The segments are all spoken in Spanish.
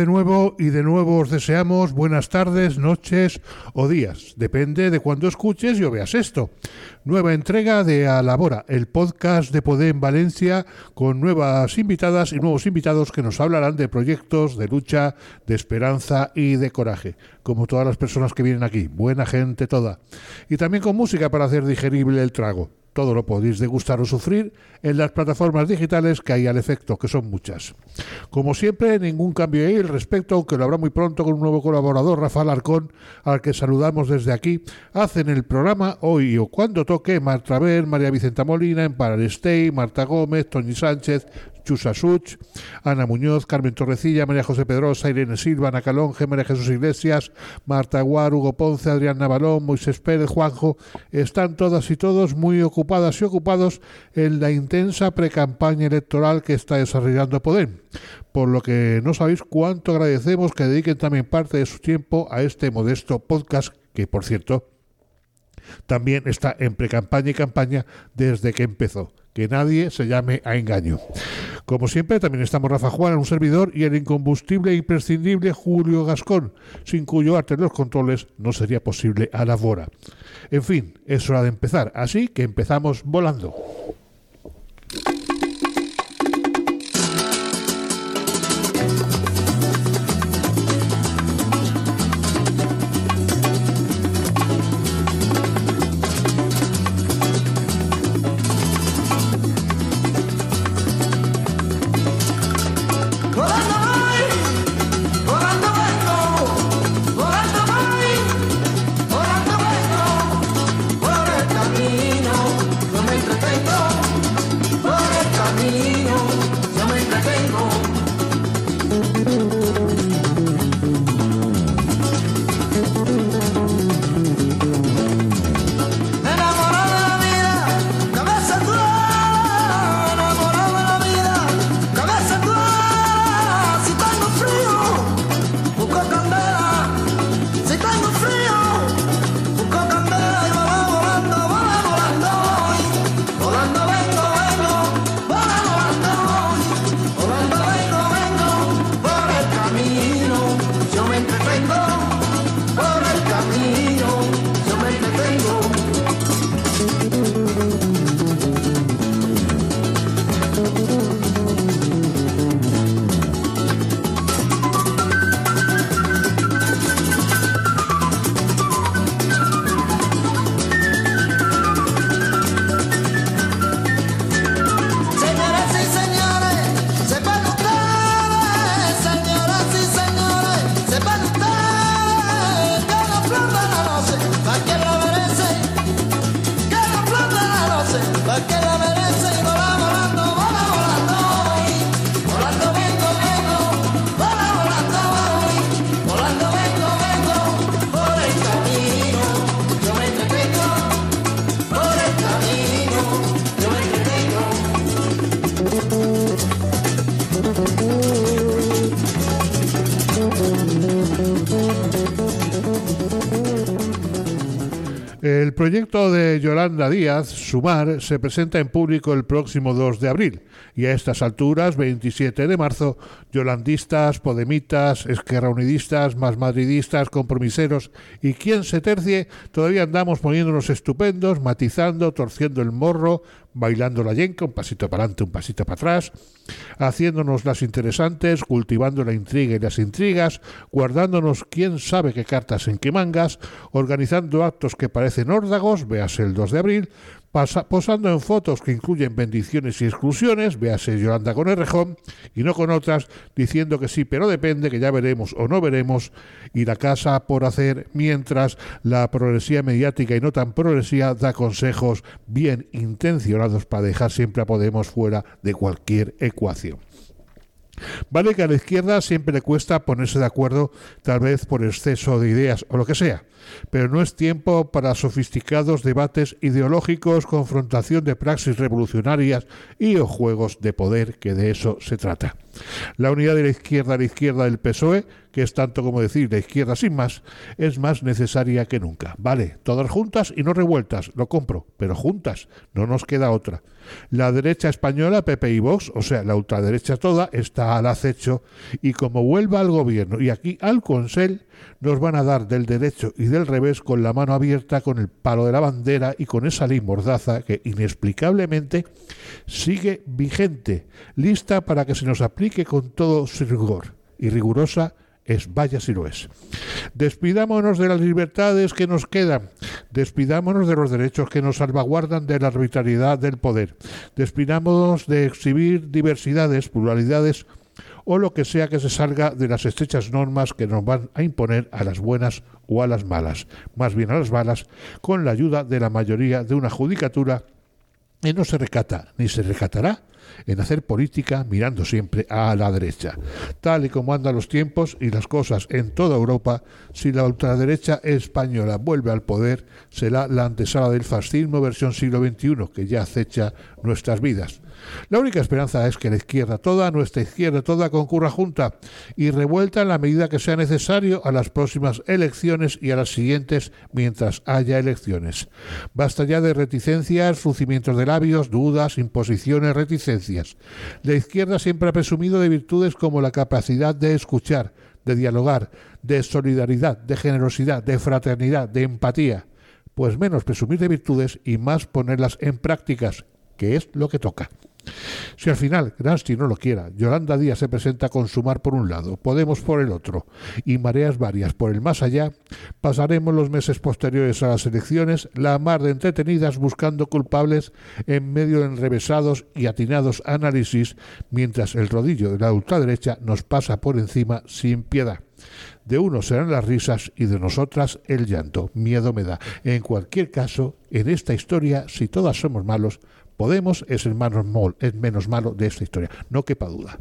De nuevo y de nuevo os deseamos buenas tardes, noches o días. Depende de cuándo escuches y o veas esto. Nueva entrega de Alabora, el podcast de Poder en Valencia con nuevas invitadas y nuevos invitados que nos hablarán de proyectos, de lucha, de esperanza y de coraje. Como todas las personas que vienen aquí, buena gente toda. Y también con música para hacer digerible el trago. Todo lo podéis degustar o sufrir en las plataformas digitales que hay al efecto, que son muchas. Como siempre, ningún cambio ahí al respecto, aunque lo habrá muy pronto con un nuevo colaborador, Rafael Arcón, al que saludamos desde aquí. Hacen el programa hoy o cuando toque Marta Ver, María Vicenta Molina, Emparar Stay, Marta Gómez, Toñi Sánchez, Chusa Such, Ana Muñoz, Carmen Torrecilla, María José Pedrosa, Irene Silva, Ana Calonge, María Jesús Iglesias, Marta Guar, Hugo Ponce, Adrián Navalón, Moisés Pérez, Juanjo, están todas y todos muy ocupadas y ocupados en la intensa precampaña electoral que está desarrollando Poder, por lo que no sabéis cuánto agradecemos que dediquen también parte de su tiempo a este modesto podcast que, por cierto, también está en precampaña y campaña desde que empezó que nadie se llame a engaño. Como siempre, también estamos Rafa Juan, un servidor, y el incombustible e imprescindible Julio Gascón, sin cuyo arte en los controles no sería posible a la Bora. En fin, es hora de empezar, así que empezamos volando. Proyecto de Yolanda Díaz, Sumar, se presenta en público el próximo 2 de abril y a estas alturas, 27 de marzo, yolandistas, podemitas, esquerraunidistas, más madridistas, compromiseros y quien se tercie, todavía andamos poniéndonos estupendos, matizando, torciendo el morro, bailando la yenca, un pasito para adelante, un pasito para atrás, haciéndonos las interesantes, cultivando la intriga y las intrigas, guardándonos quién sabe qué cartas en qué mangas, organizando actos que parecen órdagos, véase el 2 de abril, posando en fotos que incluyen bendiciones y exclusiones, véase Yolanda con Errejón, y no con otras, diciendo que sí, pero depende, que ya veremos o no veremos, y la casa por hacer, mientras la progresía mediática y no tan progresía da consejos bien intencionados para dejar siempre a Podemos fuera de cualquier ecuación. Vale que a la izquierda siempre le cuesta ponerse de acuerdo, tal vez por exceso de ideas o lo que sea, pero no es tiempo para sofisticados debates ideológicos, confrontación de praxis revolucionarias y o juegos de poder, que de eso se trata. La unidad de la izquierda a la izquierda del PSOE, que es tanto como decir la izquierda sin más, es más necesaria que nunca. Vale, todas juntas y no revueltas, lo compro, pero juntas, no nos queda otra. La derecha española, PP y Vox, o sea, la ultraderecha toda, está al acecho y como vuelva al gobierno y aquí al Consell, nos van a dar del derecho y del revés con la mano abierta, con el palo de la bandera y con esa ley mordaza que inexplicablemente sigue vigente, lista para que se nos aplique con todo su rigor y rigurosa es vaya si lo es. Despidámonos de las libertades que nos quedan, despidámonos de los derechos que nos salvaguardan de la arbitrariedad del poder, despidámonos de exhibir diversidades, pluralidades o lo que sea que se salga de las estrechas normas que nos van a imponer a las buenas o a las malas, más bien a las malas, con la ayuda de la mayoría de una judicatura que no se recata ni se recatará en hacer política mirando siempre a la derecha. Tal y como andan los tiempos y las cosas en toda Europa, si la ultraderecha española vuelve al poder, será la antesala del fascismo versión siglo XXI que ya acecha nuestras vidas. La única esperanza es que la izquierda toda, nuestra izquierda toda, concurra junta y revuelta en la medida que sea necesario a las próximas elecciones y a las siguientes mientras haya elecciones. Basta ya de reticencias, fruncimientos de labios, dudas, imposiciones, reticencias. La izquierda siempre ha presumido de virtudes como la capacidad de escuchar, de dialogar, de solidaridad, de generosidad, de fraternidad, de empatía. Pues menos presumir de virtudes y más ponerlas en prácticas, que es lo que toca. Si al final Gramsci no lo quiera, Yolanda Díaz se presenta con Sumar por un lado, Podemos por el otro y mareas varias por el más allá, pasaremos los meses posteriores a las elecciones la mar de entretenidas buscando culpables en medio de enrevesados y atinados análisis, mientras el rodillo de la ultraderecha nos pasa por encima sin piedad. De unos serán las risas y de nosotras el llanto. Miedo me da. En cualquier caso, en esta historia, si todas somos malos, Podemos es el menos malo de esta historia, no quepa duda.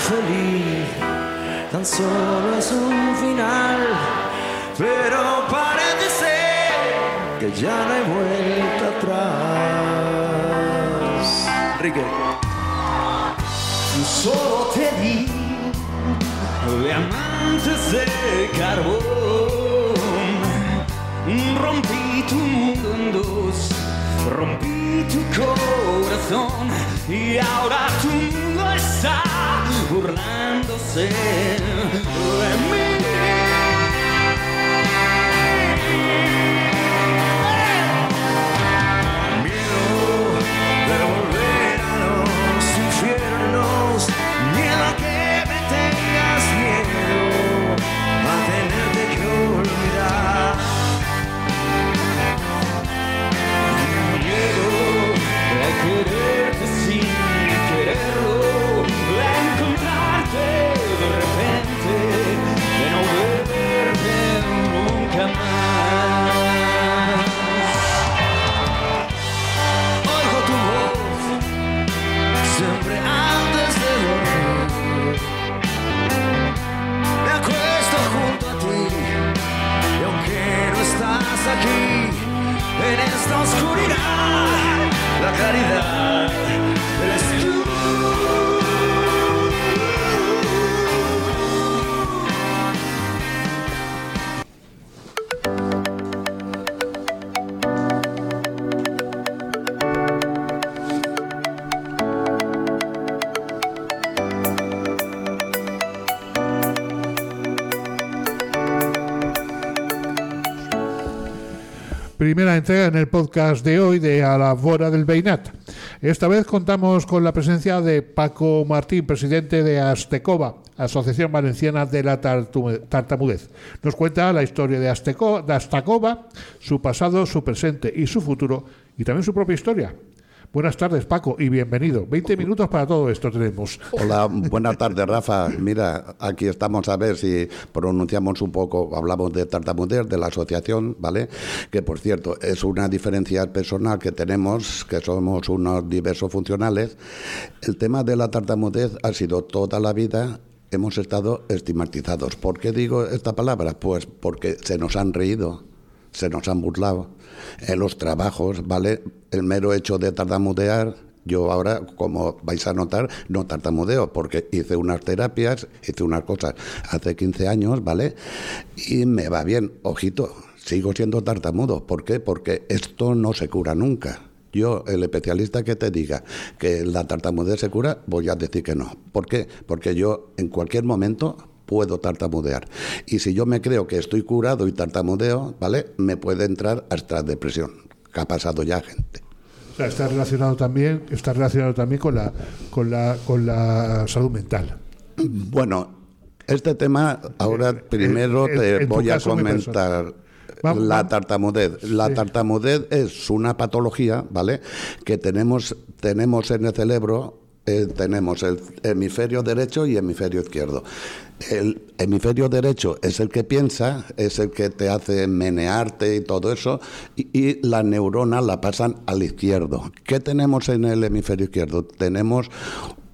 Feliz, tan solo es un final, pero parece ser que ya no hay vuelta atrás. Enrique. Solo te di diamantes de carbón, rompí tu mundo en dos, rompí tu corazón y ahora tu mundo está burlándose de mí. caridad. En el podcast de hoy de A la Bora del Beinat. Esta vez contamos con la presencia de Paco Martín, presidente de Astecoba, Asociación Valenciana de la Tartamudez. Nos cuenta la historia de, de Astacoba, su pasado, su presente y su futuro y también su propia historia. Buenas tardes, Paco, y bienvenido. 20 minutos para todo esto tenemos. Hola, buenas tardes, Rafa. Mira, aquí estamos a ver si pronunciamos un poco, hablamos de tartamudez, de la asociación, ¿vale? Que, por cierto, es una diferencia personal que tenemos, que somos unos diversos funcionales. El tema de la tartamudez ha sido toda la vida hemos estado estigmatizados. ¿Por qué digo esta palabra? Pues porque se nos han reído, se nos han burlado. En los trabajos, ¿vale? El mero hecho de tartamudear, yo ahora, como vais a notar, no tartamudeo, porque hice unas terapias, hice unas cosas hace 15 años, ¿vale? Y me va bien, ojito, sigo siendo tartamudo. ¿Por qué? Porque esto no se cura nunca. Yo, el especialista que te diga que la tartamudez se cura, voy a decir que no. ¿Por qué? Porque yo en cualquier momento puedo tartamudear. Y si yo me creo que estoy curado y tartamudeo, ¿vale? Me puede entrar hasta depresión, que ha pasado ya gente. O sea, está relacionado también, está relacionado también con la, con la, con la salud mental. Bueno, este tema ahora primero te voy a comentar. la tartamudez. La tartamudez es una patología, ¿vale? Que tenemos, tenemos en el cerebro eh, tenemos el hemisferio derecho y hemisferio izquierdo. El hemisferio derecho es el que piensa, es el que te hace menearte y todo eso, y, y las neuronas la pasan al izquierdo. ¿Qué tenemos en el hemisferio izquierdo? Tenemos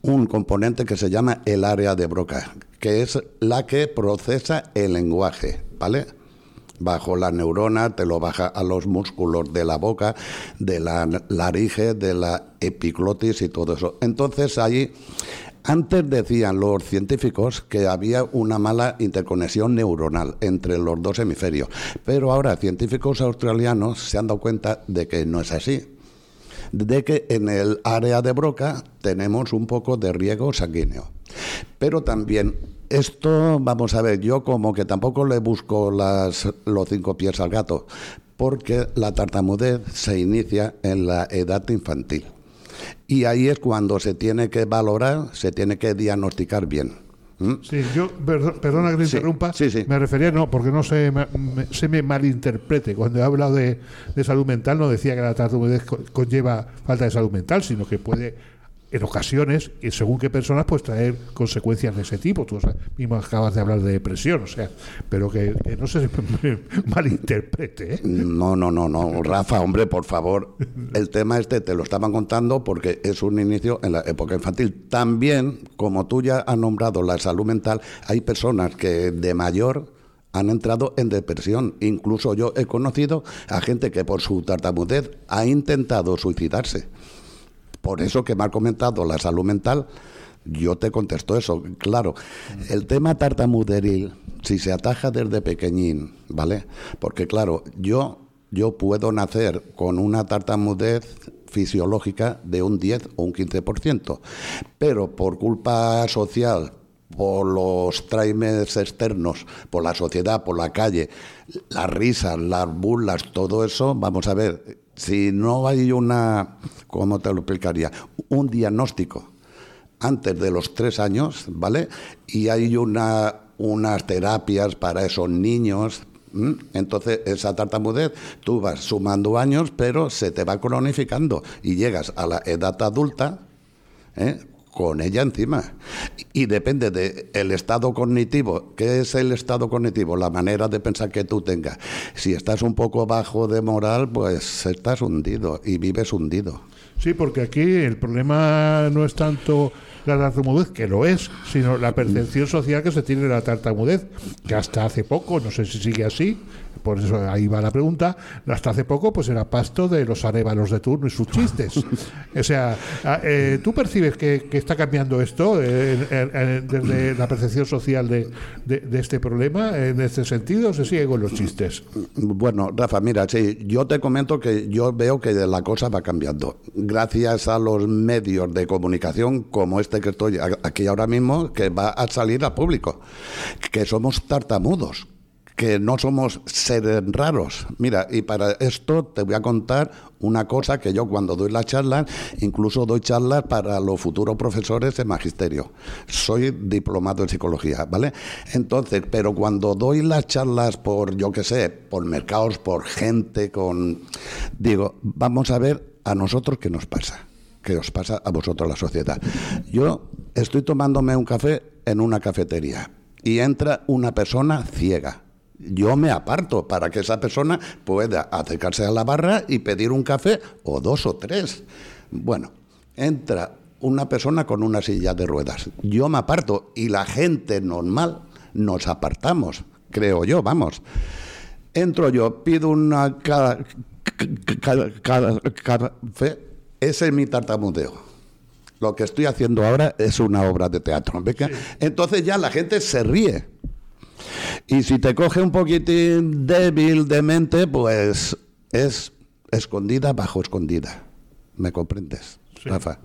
un componente que se llama el área de Broca, que es la que procesa el lenguaje, ¿vale? bajo la neurona, te lo baja a los músculos de la boca, de la laringe, de la epiglotis y todo eso. Entonces ahí, antes decían los científicos que había una mala interconexión neuronal entre los dos hemisferios, pero ahora científicos australianos se han dado cuenta de que no es así de que en el área de Broca tenemos un poco de riego sanguíneo. Pero también esto, vamos a ver, yo como que tampoco le busco las, los cinco pies al gato, porque la tartamudez se inicia en la edad infantil. Y ahí es cuando se tiene que valorar, se tiene que diagnosticar bien. ¿Mm? Sí, yo, perdona que te interrumpa, me refería, no, porque no se me, se me malinterprete. Cuando he hablado de, de, salud mental, no decía que la tartamudez conlleva falta de salud mental, sino que puede en ocasiones, y según qué personas, pues traer consecuencias de ese tipo. Tú mismo acabas de hablar de depresión, o sea, pero que, no se malinterprete. ¿eh? No, no, no, no. Rafa, hombre, por favor, el tema este te lo estaban contando porque es un inicio en la época infantil. También, como tú ya has nombrado la salud mental, hay personas que de mayor han entrado en depresión. Incluso yo he conocido a gente que por su tartamudez ha intentado suicidarse. Por eso que me ha comentado la salud mental, yo te contesto eso. Claro, el tema tartamuderil, si se ataja desde pequeñín, ¿vale? Porque claro, yo, yo puedo nacer con una tartamudez fisiológica de un 10 o un 15%, pero por culpa social, por los traimes externos, por la sociedad, por la calle, las risas, las burlas, todo eso, vamos a ver, si no hay una, ¿cómo te lo explicaría? Un diagnóstico antes de los tres años, ¿vale? Y hay una, unas terapias para esos niños. Entonces, esa tartamudez, tú vas sumando años, pero se te va cronificando y llegas a la edad adulta, ¿eh? Con ella encima. Y depende del estado cognitivo. ¿Qué es el estado cognitivo? La manera de pensar que tú tengas. Si estás un poco bajo de moral, pues estás hundido y vives hundido. Sí, porque aquí el problema no es tanto la tartamudez, que lo es, sino la percepción social que se tiene de la tartamudez, que hasta hace poco, no sé si sigue así, por eso ahí va la pregunta, hasta hace poco pues era pasto de los arévalos de turno y sus chistes. o sea, ah, eh, ¿tú percibes que, está cambiando esto desde la percepción social de, de, este problema? ¿En este sentido se sigue con los chistes? Bueno, Rafa, mira, sí, yo te comento que yo veo que la cosa va cambiando. Gracias a los medios de comunicación como este que estoy aquí ahora mismo, que va a salir al público, que somos tartamudos que no somos seres raros. Mira, y para esto te voy a contar una cosa que yo cuando doy la charla, incluso doy charlas para los futuros profesores de magisterio. Soy diplomado en psicología, ¿vale? Entonces, pero cuando doy las charlas por, yo qué sé, por mercados, por gente, con... Digo, vamos a ver a nosotros qué nos pasa qué os pasa a vosotros la sociedad. Yo estoy tomándome un café en una cafetería y entra una persona ciega yo me aparto para que esa persona pueda acercarse a la barra y pedir un café o dos o tres. Bueno, entra una persona con una silla de ruedas. Yo me aparto y la gente normal nos apartamos, creo yo, vamos. Entro yo, pido una café, ese es mi tartamudeo. Lo que estoy haciendo ahora es una obra de teatro. Entonces ya la gente se ríe y si te coge un poquitín débil de mente, pues es escondida bajo escondida. ¿Me comprendes, Rafa?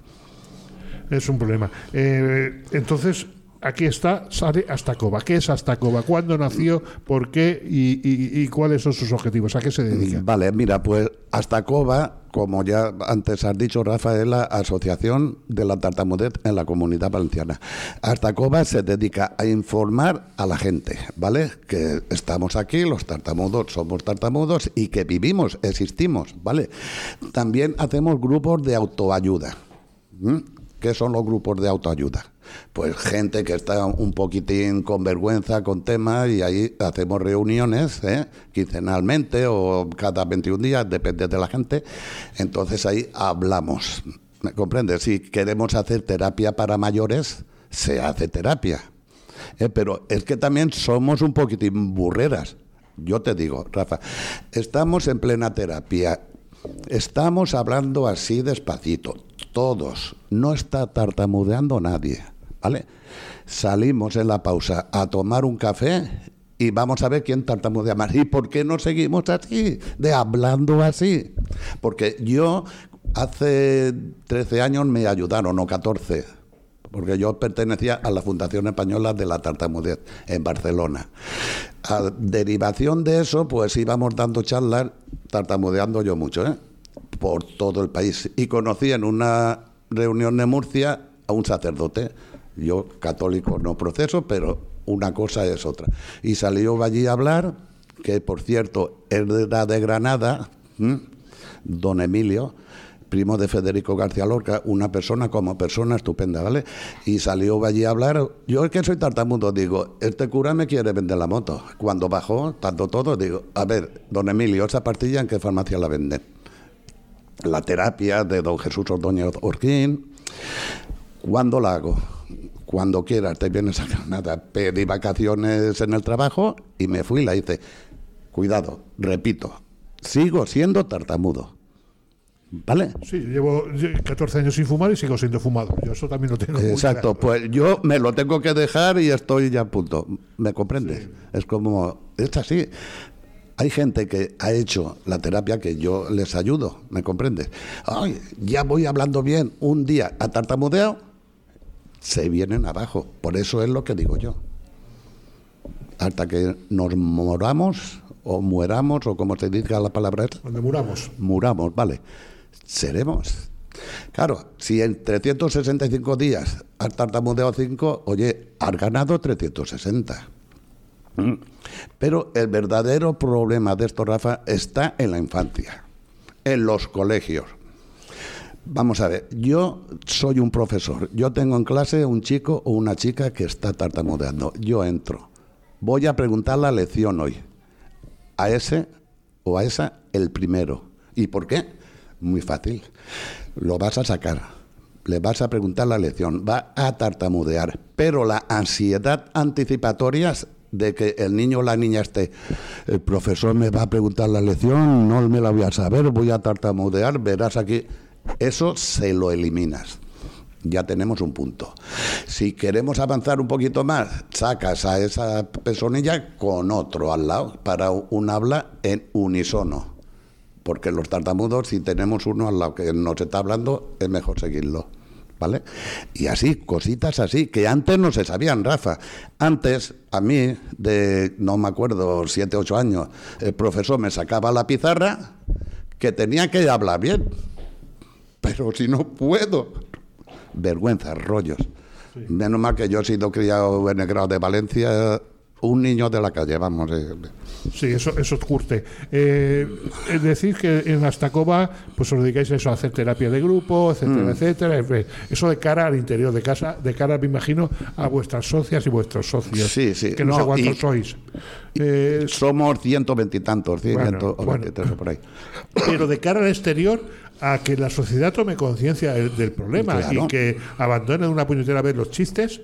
Es un problema. Eh, entonces, aquí está Sare Astacova. ¿Qué es Astacova? ¿Cuándo nació? ¿Por qué? Y, cuáles son sus objetivos? ¿A qué se dedica? Vale, mira, pues Astacova, como ya antes has dicho, Rafa, es la Asociación de la Tartamudez en la Comunidad Valenciana. Astacova se dedica a informar a la gente, ¿vale? Que estamos aquí, los tartamudos somos tartamudos y que vivimos, existimos, ¿vale? También hacemos grupos de autoayuda. ¿Qué son los grupos de autoayuda? Pues gente que está un poquitín con vergüenza con temas y ahí hacemos reuniones ¿eh? quincenalmente o cada 21 días, depende de la gente. Entonces ahí hablamos. ¿Me comprendes? Si queremos hacer terapia para mayores, se hace terapia. ¿eh? Pero es que también somos un poquitín burreras. Yo te digo, Rafa, estamos en plena terapia Estamos hablando así despacito, todos. No está tartamudeando nadie, ¿vale? Salimos en la pausa a tomar un café y vamos a ver quién tartamudea más. ¿Y por qué no seguimos así, de hablando así? Porque yo hace 13 años me ayudaron, o 14, porque yo pertenecía a la Fundación Española de la Tartamudez en Barcelona. A derivación de eso, pues íbamos dando charlas, tartamudeando yo mucho, ¿eh? por todo el país. Y conocí en una reunión de Murcia a un sacerdote. Yo, católico, no proceso, pero una cosa es otra. Y salió allí a hablar, que por cierto era de Granada, don Emilio, primo de Federico García Lorca, una persona como persona estupenda, ¿vale? Y salió allí a hablar. Yo es que soy tartamudo, digo, este cura me quiere vender la moto. Cuando bajó, tanto todo, digo, a ver, don Emilio, esa partilla en qué farmacia la venden. La terapia de don Jesús Ordóñez Orquín. ¿Cuándo la hago? Cuando quieras, te vienes a nada. Pedí vacaciones en el trabajo y me fui y la hice. Cuidado, repito, sigo siendo tartamudo ¿Vale? Sí, llevo 14 años sin fumar y sigo siendo fumado. Yo eso también lo tengo. Exacto, pues yo me lo tengo que dejar y estoy ya a punto. ¿Me comprendes? Es como, es así. Hay gente que ha hecho la terapia que yo les ayudo, ¿me comprendes? Ay, ya voy hablando bien, un día a tartamudeo, se vienen abajo. Por eso es lo que digo yo. Hasta que nos moramos o mueramos, o como se dice la palabra. Cuando muramos. Muramos, vale seremos. Claro, si en 365 días has tartamudeado 5, oye, has ganado 360. Mm. Pero el verdadero problema de esto, Rafa, está en la infancia, en los colegios. Vamos a ver, yo soy un profesor, yo tengo en clase un chico o una chica que está tartamudeando, yo entro, voy a preguntar la lección hoy, a ese o a esa el primero. ¿Y por qué? Muy fácil. Lo vas a sacar. Le vas a preguntar la lección. Va a tartamudear. Pero la ansiedad anticipatoria de que el niño o la niña esté, el profesor me va a preguntar la lección, no me la voy a saber, voy a tartamudear, verás aquí. Eso se lo eliminas. Ya tenemos un punto. Si queremos avanzar un poquito más, sacas a esa personilla con otro al lado para un habla en unisono porque los tartamudos, si tenemos uno al lado que nos está hablando, es mejor seguirlo. ¿vale? Y así, cositas así, que antes no se sabían, Rafa. Antes, a mí, de, no me acuerdo, siete, ocho años, el profesor me sacaba la pizarra que tenía que hablar bien. Pero si no puedo, vergüenza, rollos. Menos mal que yo he sido criado en el grado de Valencia, un niño de la calle, vamos. Eh. Sí, eso, eso curte. Eh, es decir, que en Astacova pues os dedicáis a eso, a hacer terapia de grupo, etcétera, mm. etcétera. Eso de cara al interior de casa, de cara, me imagino, a vuestras socias y vuestros socios. Sí, sí. Que no, sé cuántos sois. Eh, somos ciento veintitantos, ciento por ahí. Pero de cara al exterior, a que la sociedad tome conciencia del, problema y que abandone una puñetera vez los chistes.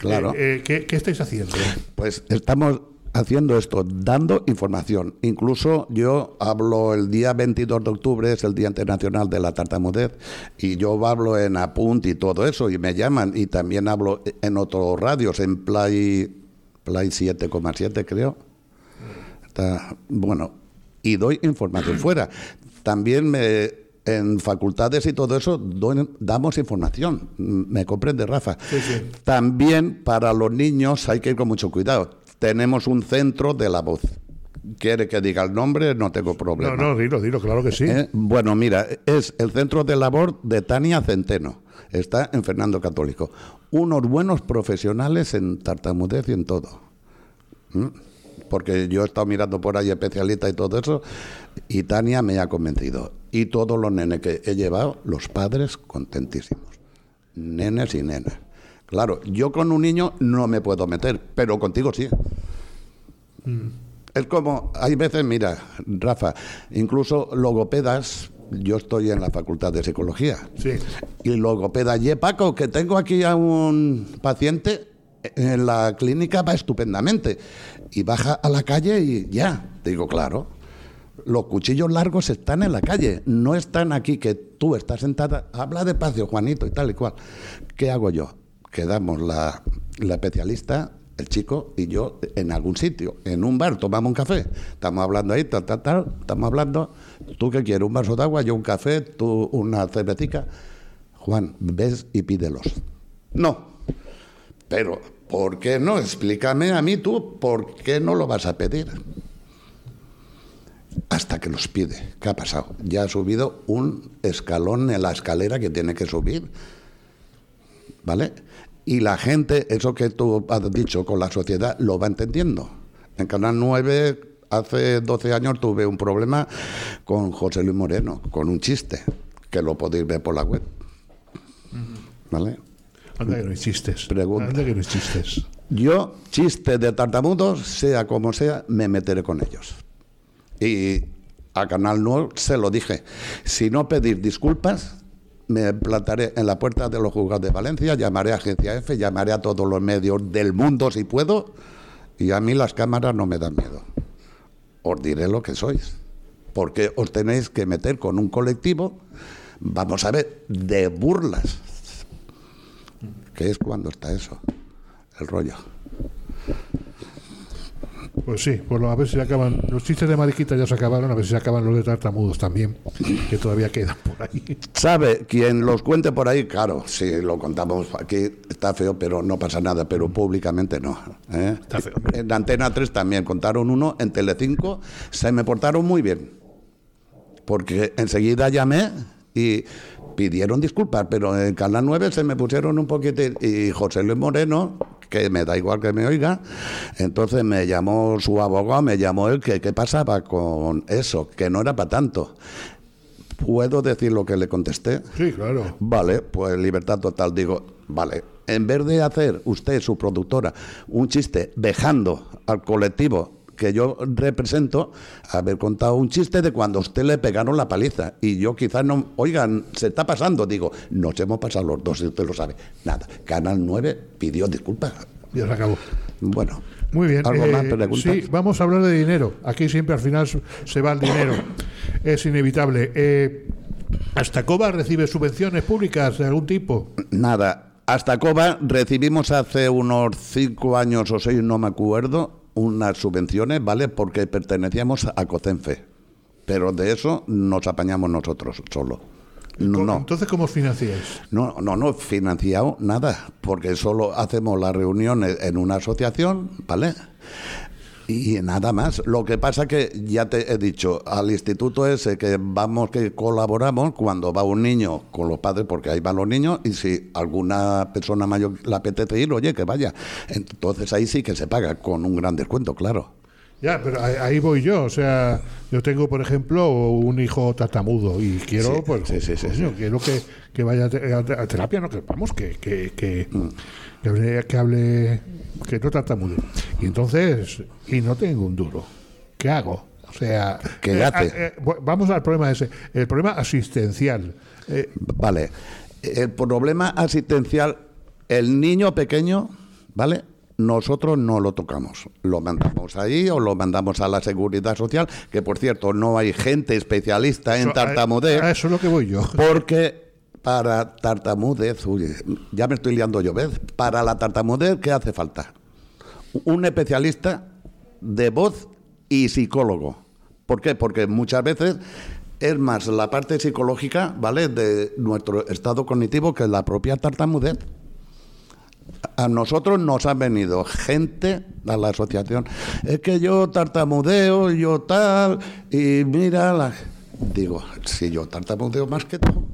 Claro. Eh, ¿qué, ¿Qué estáis haciendo? Pues estamos haciendo esto, dando información. Incluso yo hablo el día 22 de octubre, es el Día Internacional de la Tartamudez, y yo hablo en Apunt y todo eso, y me llaman, y también hablo en otros radios, en Play, Play 7,7 creo. bueno, y doy información fuera. También me en facultades y todo eso damos información. ¿Me comprende, Rafa? También para los niños hay que ir con mucho cuidado tenemos un centro de la voz. ¿Quiere que diga el nombre? No tengo problema. No, no, dilo, dilo, claro que sí. ¿Eh? Bueno, mira, es el centro de labor de Tania Centeno. Está en Fernando Católico. Unos buenos profesionales en tartamudez y en todo. ¿Mm? Porque yo he estado mirando por ahí especialista y todo eso, y Tania me ha convencido. Y todos los nenes que he llevado, los padres contentísimos. Nenes y nenas. Claro, yo con un niño no me puedo meter, pero contigo sí. Mm. Es como, hay veces, mira, Rafa, incluso logopedas, yo estoy en la facultad de psicología. Sí. Y logopeda, y Paco, que tengo aquí a un paciente en la clínica, va estupendamente. Y baja a la calle y ya. Digo, claro, los cuchillos largos están en la calle, no están aquí, que tú estás sentada, habla despacio, Juanito, y tal y cual. ¿Qué hago yo? quedamos la, especialista, el chico y yo en algún sitio, en un bar, tomamos un café. Estamos hablando ahí, tal, tal, tal, estamos hablando. ¿Tú qué quieres? ¿Un vaso de agua? Yo un café, tú una cervecita. Juan, ves y pídelos. No. Pero, ¿por qué no? Explícame a mí tú, ¿por qué no lo vas a pedir? Hasta que los pide. ¿Qué ha pasado? Ya ha subido un escalón en la escalera que tiene que subir. ¿Vale? Y la gente, eso que tú has dicho con la sociedad, lo va entendiendo. En Canal 9, hace 12 años, tuve un problema con José Luis Moreno, con un chiste, que lo podéis ver por la web. ¿Vale? Anda que no hay chistes. Pregunta. Anda que no hay chistes. Yo, chistes de tartamudos, sea como sea, me meteré con ellos. Y a Canal 9 se lo dije. Si no pedir disculpas, me plantaré en la puerta de los juzgados de Valencia, llamaré a Agencia F, llamaré a todos los medios del mundo si puedo, y a mí las cámaras no me dan miedo. Os diré lo que sois, porque os tenéis que meter con un colectivo, vamos a ver, de burlas. ¿Qué es cuando está eso? El rollo. Pues sí, pues a ver si acaban. Los chistes de mariquita ya se acabaron, a ver si se acaban los de tartamudos también, que todavía quedan por ahí. ¿Sabe? Quien los cuente por ahí, claro, si lo contamos aquí está feo, pero no pasa nada, pero públicamente no. ¿eh? Está feo. En Antena 3 también contaron uno, en Telecinco se me portaron muy bien, porque enseguida llamé y pidieron disculpas, pero en Canal 9 se me pusieron un poquito y José Luis Moreno, que me da igual que me oiga. Entonces me llamó su abogado, me llamó él, que qué pasaba con eso, que no era para tanto. ¿Puedo decir lo que le contesté? Sí, claro. Vale, pues libertad total. Digo, vale, en vez de hacer usted, su productora, un chiste dejando al colectivo que yo represento haber contado un chiste de cuando a usted le pegaron la paliza. Y yo quizás no, oigan, se está pasando. Digo, nos hemos pasado los dos, si usted lo sabe. Nada, Canal 9 pidió disculpas. Ya se acabó. Bueno. Muy bien. ¿Algo más eh, sí, vamos a hablar de dinero. Aquí siempre al final se va el dinero. es inevitable. Eh, ¿Coba recibe subvenciones públicas de algún tipo? Nada. Hasta Coba recibimos hace unos cinco años o seis, no me acuerdo, unas subvenciones, ¿vale? Porque pertenecíamos a COCENFE. Pero de eso nos apañamos nosotros solo. No, Entonces, ¿cómo financiáis? No, no, no, financiado nada, porque solo hacemos las reuniones en una asociación, ¿vale? Y nada más. Lo que pasa que ya te he dicho, al instituto ese que vamos, que colaboramos, cuando va un niño con los padres, porque ahí van los niños, y si alguna persona mayor le apetece ir, oye, que vaya. Entonces ahí sí que se paga, con un gran descuento, claro. Ya, pero ahí voy yo. O sea, yo tengo, por ejemplo, un hijo tartamudo y quiero, pues, quiero que, que, vaya a, terapia, no que vamos, que, que, que, mm. que, hable, que hable, que no tartamudo. Y entonces, y no tengo un duro. ¿Qué hago? O sea, eh, eh, vamos al problema ese, el problema asistencial. Eh, vale, el problema asistencial, el niño pequeño, ¿vale? Nosotros no lo tocamos. Lo mandamos ahí o lo mandamos a la Seguridad Social, que por cierto no hay gente especialista en tartamudez. eso es lo que voy yo. Porque para tartamudez, ya me estoy liando yo, ¿ves? Para la tartamudez, ¿qué hace falta? Un especialista de voz y psicólogo. ¿Por qué? Porque muchas veces es más la parte psicológica, ¿vale? De nuestro estado cognitivo que la propia tartamudez a nosotros nos han venido gente a la asociación. Es que yo tartamudeo, yo tal, y mira, la... digo, si yo tartamudeo más que tú.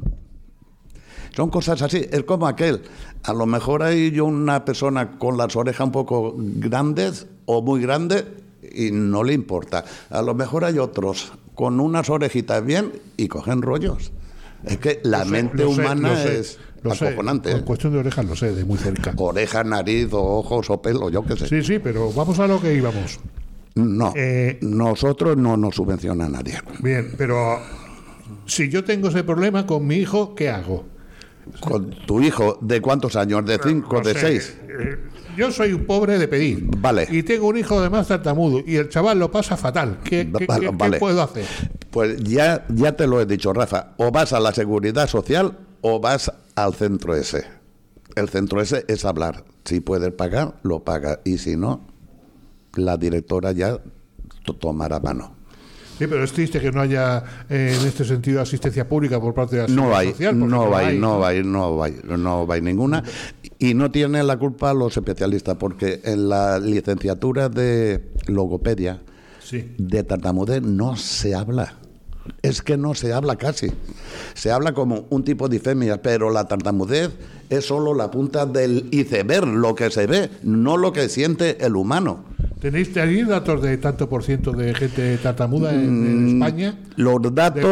Son cosas así, es como aquel. A lo mejor hay yo una persona con las orejas un poco grandes o muy grandes y no le importa. A lo mejor hay otros con unas orejitas bien y cogen rollos. Es que la mente humana es lo sé, En ¿eh? cuestión de orejas lo sé, de muy cerca. Oreja, nariz, o ojos o pelo, yo qué sé. Sí, sí, pero vamos a lo que íbamos. No, eh, nosotros no nos subvenciona a nadie. Bien, pero si yo tengo ese problema con mi hijo, ¿qué hago? ¿Con tu hijo de cuántos años? ¿De cinco, de seis? Eh, yo soy un pobre de pedir. Vale. Y tengo un hijo de más tartamudo y el chaval lo pasa fatal. ¿Qué, ¿qué puedo hacer? Pues ya, ya te lo he dicho, Rafa. O vas a la seguridad social o vas al centro ese. El centro ese es hablar. Si puedes pagar, lo paga. Y si no, la directora ya tomará mano. Sí, pero es triste que no haya eh, en este sentido asistencia pública por parte de la no hay, social. No, no hay, no hay, no hay, no hay ninguna. Y no tienen la culpa los especialistas, porque en la licenciatura de logopedia, de tartamudez, no se habla es que no se habla casi. Se habla como un tipo de difemia, pero la tartamudez es solo la punta del iceberg, lo que se ve, no lo que siente el humano. ¿Tenéis ahí datos de tanto por ciento de gente tartamuda en, mm, España? Los datos.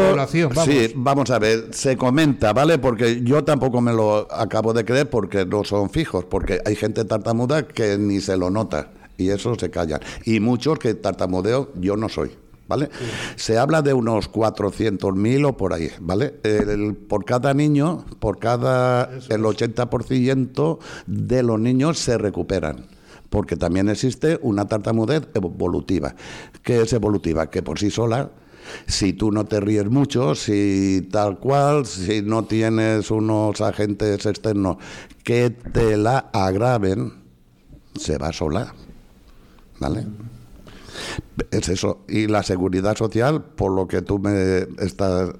vamos. Sí, vamos a ver, se comenta, ¿vale? Porque yo tampoco me lo acabo de creer porque no son fijos, porque hay gente tartamuda que ni se lo nota y eso se calla. Y muchos que tartamudeo yo no soy. ¿Vale? Se habla de unos 400.000 o por ahí, ¿vale? por cada niño, por cada, el 80% de los niños se recuperan porque también existe una tartamudez evolutiva. ¿Qué es evolutiva? Que por sí sola, si tú no te ríes mucho, si tal cual, si no tienes unos agentes externos que te la agraven, se va sola. ¿Vale? Es eso. Y la seguridad social, por lo que tú me estás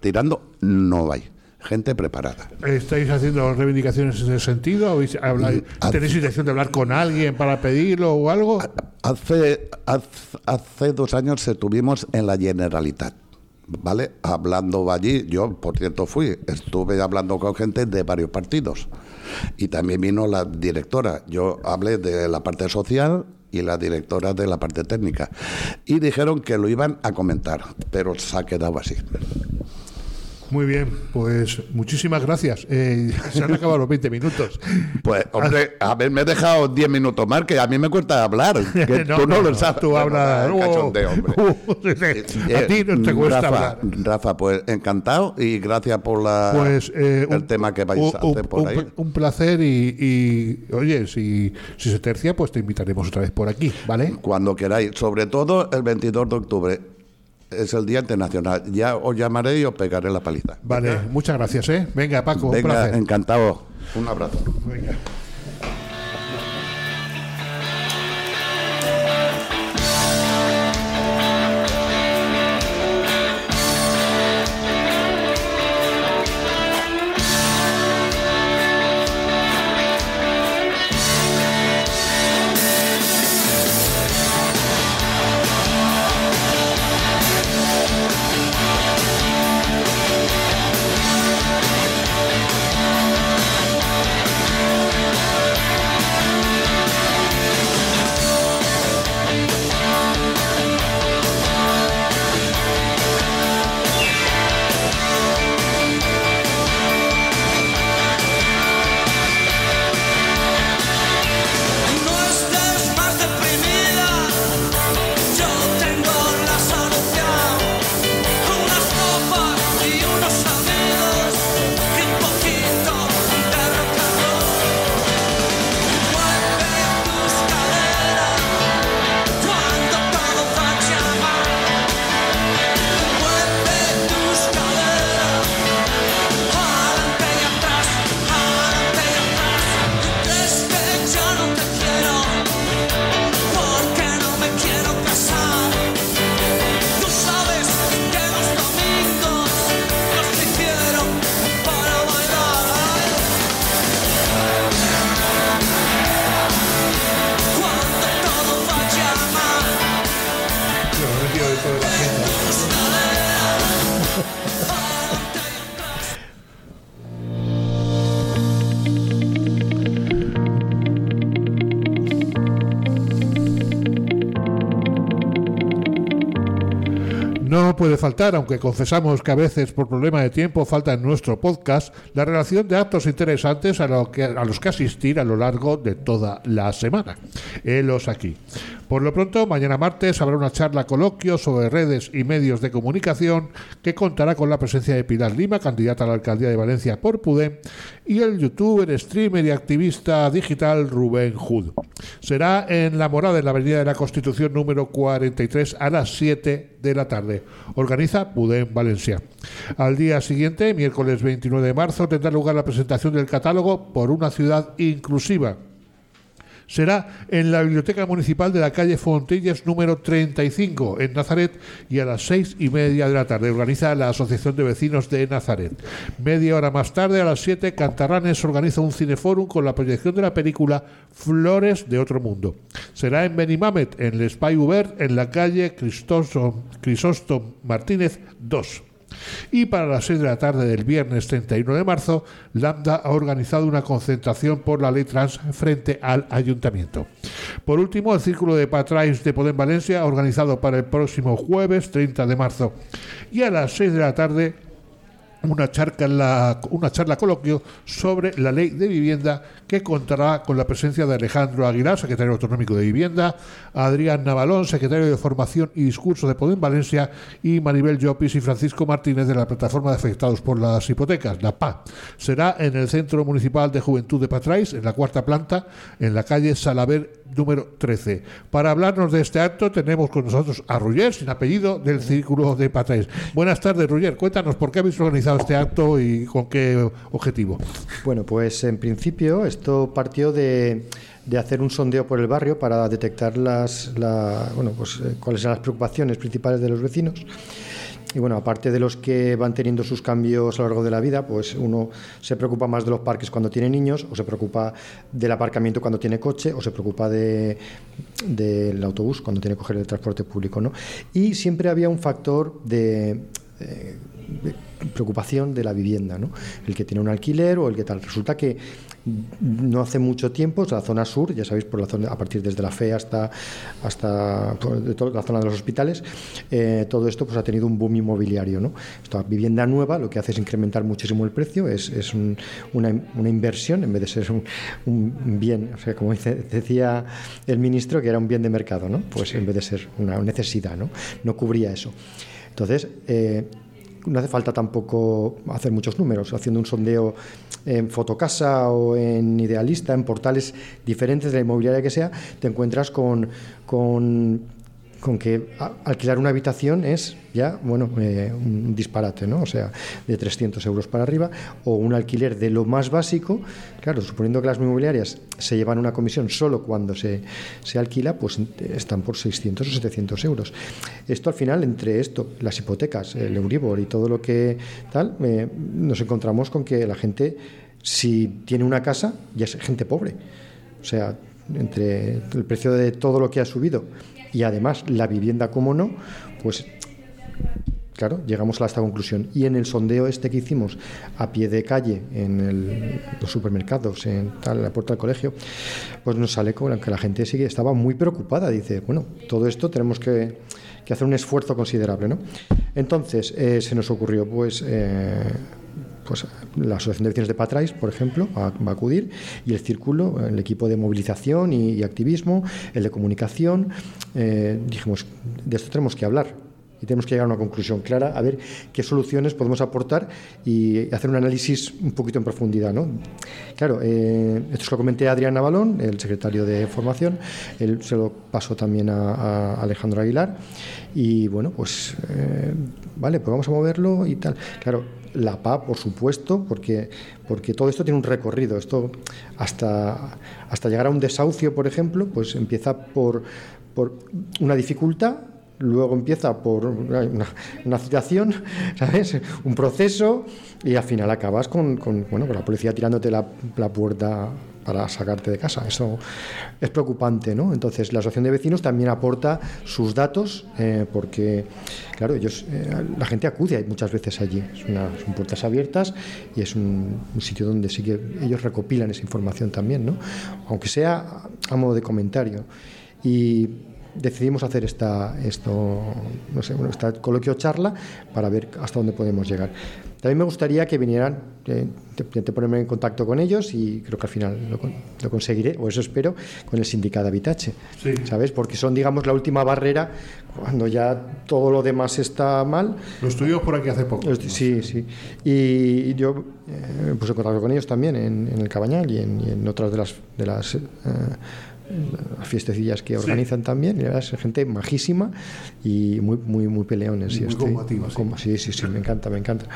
tirando, no hay gente preparada. ¿Estáis haciendo reivindicaciones en ese sentido? Mm, ¿Tenéis intención de hablar con alguien para pedirlo o algo? Hace, hace, dos años estuvimos en la Generalitat, ¿vale? Hablando allí, yo por cierto fui, estuve hablando con gente de varios partidos y también vino la directora. Yo hablé de la parte social y la directora de la parte técnica. Y dijeron que lo iban a comentar, pero se ha quedado así. Muy bien, pues muchísimas gracias. Eh, se han acabado los 20 minutos. Pues, hombre, haberme dejado 10 minutos más, que a mí me cuesta hablar. Que tú no, lo sabes. Tú hablas. hombre. a ti no te cuesta hablar. Rafa, pues encantado y gracias por la, pues, eh, el tema que vais a hacer por ahí. Un placer y, oye, si, si se tercia, pues te invitaremos otra vez por aquí, ¿vale? Cuando queráis, sobre todo el 22 de octubre es el Día Internacional. Ya os llamaré y os pegaré la paliza. Vale, muchas gracias, ¿eh? Venga, Paco, un placer. encantado. Un abrazo. Venga. Puede faltar, aunque confesamos que a veces por problema de tiempo falta en nuestro podcast, la relación de actos interesantes a, lo que, a los que asistir a lo largo de toda la semana. Helos aquí. Por lo pronto, mañana martes habrá una charla coloquio sobre redes y medios de comunicación que contará con la presencia de Pilar Lima, candidata a la alcaldía de Valencia por PUDEM, y el youtuber, streamer y activista digital Rubén Hood. Será en la morada en la Avenida de la Constitución número 43 a las 7 de la tarde. Organiza PUDEM Valencia. Al día siguiente, miércoles 29 de marzo, tendrá lugar la presentación del catálogo por una ciudad inclusiva será en la Biblioteca Municipal de la calle Fontillas número 35 en Nazaret y a las seis y media de la tarde. Organiza la Asociación de Vecinos de Nazaret. Media hora más tarde, a las 7, Cantarranes organiza un cineforum con la proyección de la película Flores de Otro Mundo. Será en Benimamet, en el Spy Uber, en la calle Crisóstomo Martínez 2. Y para las 6 de la tarde del viernes 31 de marzo, Lambda ha organizado una concentración por la ley trans frente al ayuntamiento. Por último, el Círculo de Patrais de Podem Valencia organizado para el próximo jueves 30 de marzo. Y a las 6 de la tarde, una, charla, una charla coloquio sobre la ley de vivienda que contará con la presencia de Alejandro Aguilar, secretario autonómico de Vivienda, Adrián Navalón, secretario de Formación y Discurso de Podem Valencia, y Maribel Llopis y Francisco Martínez de la Plataforma de Afectados por las Hipotecas, la PA. Será en el Centro Municipal de Juventud de Patrais, en la cuarta planta, en la calle Salaver número 13. Para hablarnos de este acto tenemos con nosotros a Ruller, sin apellido, del Círculo de Patrais. Buenas tardes, Ruller. Cuéntanos por qué habéis organizado este acto y con qué objetivo? Bueno, pues en principio esto partió de, hacer un sondeo por el barrio para detectar las, bueno, pues, eh, cuáles eran las preocupaciones principales de los vecinos. Y bueno, aparte de los que van teniendo sus cambios a lo largo de la vida, pues uno se preocupa más de los parques cuando tiene niños, o se preocupa del aparcamiento cuando tiene coche, o se preocupa de, del autobús cuando tiene que coger el transporte público. ¿no? Y siempre había un factor de preocupación de la vivienda, ¿no? el que tiene un alquiler o el que tal. Resulta que no hace mucho tiempo, la zona sur, ya sabéis, por la zona, a partir desde la FE hasta, hasta toda la zona de los hospitales, eh, todo esto pues, ha tenido un boom inmobiliario. ¿no? Esta vivienda nueva lo que hace es incrementar muchísimo el precio, es, es una, una, inversión en vez de ser un, un, bien, o sea, como decía el ministro, que era un bien de mercado, ¿no? pues en vez de ser una necesidad, no, no cubría eso. Entonces, eh, no hace falta tampoco hacer muchos números, haciendo un sondeo en Fotocasa o en Idealista, en portales diferentes de la inmobiliaria que sea, te encuentras con, con con que alquilar una habitación es ya, bueno, eh, un disparate, ¿no? O sea, de 300 euros para arriba, o un alquiler de lo más básico, claro, suponiendo que las inmobiliarias se llevan una comisión solo cuando se, se alquila, pues están por 600 o 700 euros. Esto al final, entre esto, las hipotecas, el Euribor y todo lo que tal, eh, nos encontramos con que la gente, si tiene una casa, ya es gente pobre. O sea, entre el precio de todo lo que ha subido y además la vivienda como no, pues claro, llegamos a esta conclusión. Y en el sondeo este que hicimos a pie de calle en los supermercados, en, la puerta del colegio, pues nos sale con que la gente sigue, estaba muy preocupada. Dice, bueno, todo esto tenemos que, hacer un esfuerzo considerable. ¿no? Entonces, eh, se nos ocurrió, pues... Eh, pues la Asociación de Vecinos de Patrais, por ejemplo, va, a acudir, y el círculo, el equipo de movilización y, activismo, el de comunicación, eh, dijimos, de esto tenemos que hablar y tenemos que llegar a una conclusión clara, a ver qué soluciones podemos aportar y hacer un análisis un poquito en profundidad. ¿no? Claro, eh, esto se lo comenté a Adrián Navalón, el secretario de Formación, él se lo pasó también a, Alejandro Aguilar y bueno, pues eh, vale, pues vamos a moverlo y tal. Claro, la PA, por supuesto, porque, porque todo esto tiene un recorrido. Esto hasta, hasta llegar a un desahucio, por ejemplo, pues empieza por, por una dificultad luego empieza por una, una, citación, ¿sabes? Un proceso y al final acabas con, bueno, con la policía tirándote la, la, puerta para sacarte de casa. Eso es preocupante, ¿no? Entonces la asociación de vecinos también aporta sus datos eh, porque, claro, ellos, eh, la gente acude muchas veces allí. son puertas abiertas y es un, sitio donde sí que ellos recopilan esa información también, ¿no? Aunque sea a modo de comentario. Y decidimos hacer esta, esto, no sé, bueno, esta coloquio charla para ver hasta dónde podemos llegar. También me gustaría que vinieran, eh, te, ponerme en contacto con ellos y creo que al final lo, conseguiré, o eso espero, con el sindicato Habitache. ¿Sabes? Porque son, digamos, la última barrera cuando ya todo lo demás está mal. Lo estuvimos por aquí hace poco. Sí, sí. Y yo eh, me puse en contacto con ellos también en, el Cabañal y en, otras de las, de las eh, las fiestecillas que organizan también, y es gente majísima y muy muy muy peleones. Y muy combativa, sí. sí. sí, me encanta, me encanta.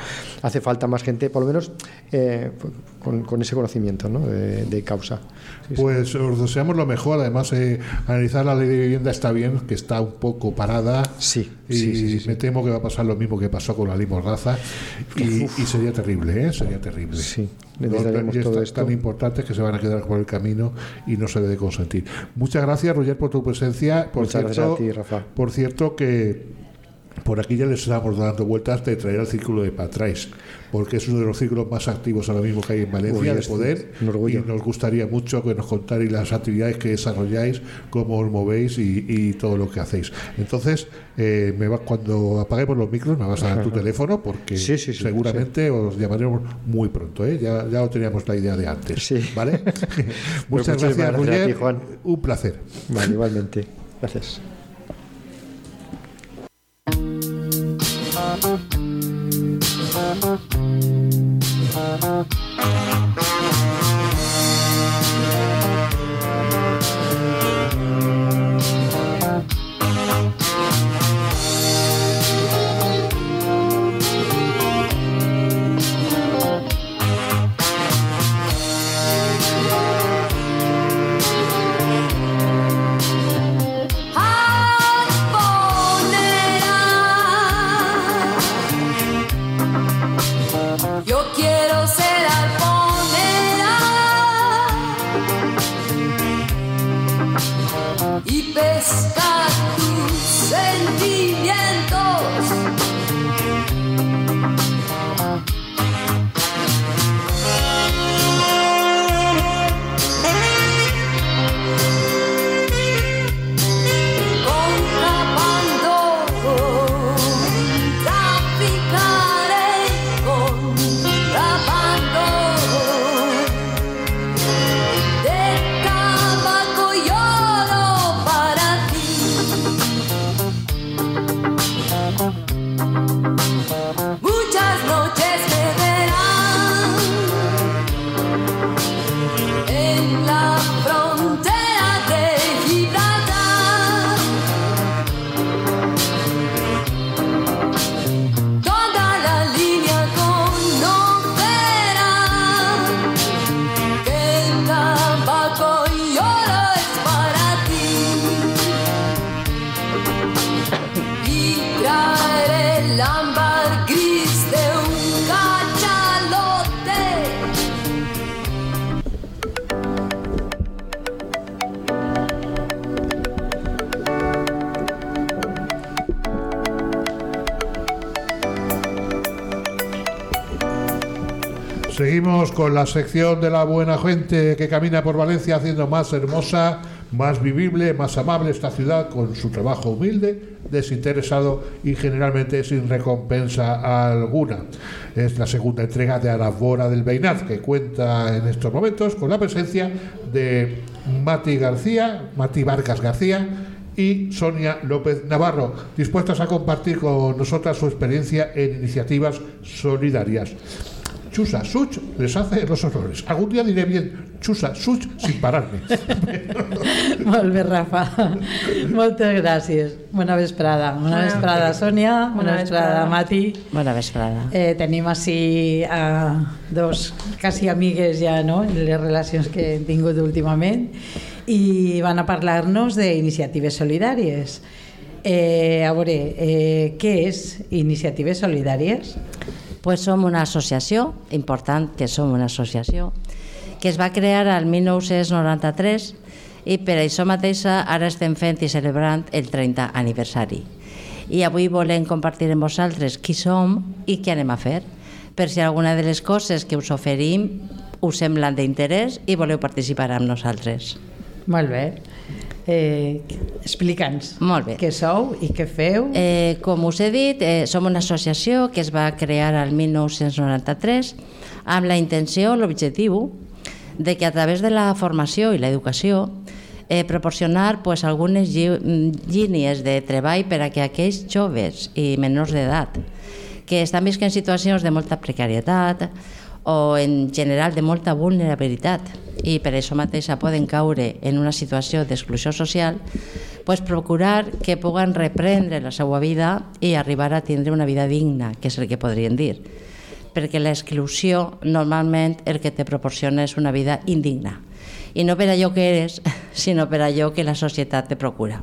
Hace falta más gente, por lo menos, eh, con, ese conocimiento ¿no? de, causa. pues os deseamos lo mejor, además eh, analizar la ley de vivienda está bien, que está un poco parada. Sí. Y me temo que va a pasar lo mismo que pasó con la ley Mordaza y, y, sería terrible, ¿eh? Sería terrible. Sí todo es tan importante que se van a quedar por el camino y no se debe consentir. Muchas gracias, Roger, por tu presencia. Por Muchas cierto, gracias a ti, Rafa. Por cierto, que por aquí ya les estamos dando vueltas de traer al círculo de Patrais, porque es uno de los círculos más activos ahora mismo que hay en Valencia de poder. y nos gustaría mucho que nos contarais las actividades que desarrolláis, cómo os movéis y, todo lo que hacéis. Entonces, eh, me va, cuando apaguemos los micros, me vas a dar tu teléfono, porque seguramente os llamaremos muy pronto. ¿eh? Ya, ya lo teníamos la idea de antes. ¿Vale? Pues muchas, gracias, gracias Juan. Un placer. Vale, igualmente. Gracias. Thank you. Seguimos con la sección de la buena gente que camina por Valencia haciendo más hermosa, más vivible, más amable esta ciudad con su trabajo humilde, desinteresado y generalmente sin recompensa alguna. Es la segunda entrega de Arabora del Beinaz que cuenta en estos momentos con la presencia de Mati García, Mati Vargas García, y Sonia López Navarro, dispuestas a compartir con nosotras su experiencia en iniciativas solidarias. Chusa Such les hace los honores. Algún día diré bien Chusa Such sin pararme. Molt bé, Rafa. Moltes gràcies. Bona vesprada. Bona vesprada, Sònia. Bona vesprada, Mati. Bona vesprada. Eh, tenim així a dos quasi amigues ja, no?, en les relacions que hem tingut últimament i van a parlar-nos d'iniciatives solidàries. Eh, a veure, eh, què és Iniciatives Solidàries? Pues som una associació, important que som una associació, que es va crear al 1993 i per això mateixa ara estem fent i celebrant el 30 aniversari. I avui volem compartir amb vosaltres qui som i què anem a fer, per si alguna de les coses que us oferim us semblen d'interès i voleu participar amb nosaltres. Molt bé. Eh, Explica'ns Molt bé. què sou i què feu. Eh, com us he dit, eh, som una associació que es va crear al 1993 amb la intenció, l'objectiu, de que a través de la formació i l'educació eh, proporcionar pues, algunes línies de treball per a que aquells joves i menors d'edat que estan visquent situacions de molta precarietat o en general de molta vulnerabilitat i per això mateixa poden caure en una situació d'exclusió social, pues procurar que puguen reprendre la seva vida i arribar a tindre una vida digna, que és el que podrien dir. Perquè l'exclusió normalment el que te proporciona és una vida indigna. I no per allò que eres, sinó per allò que la societat te procura.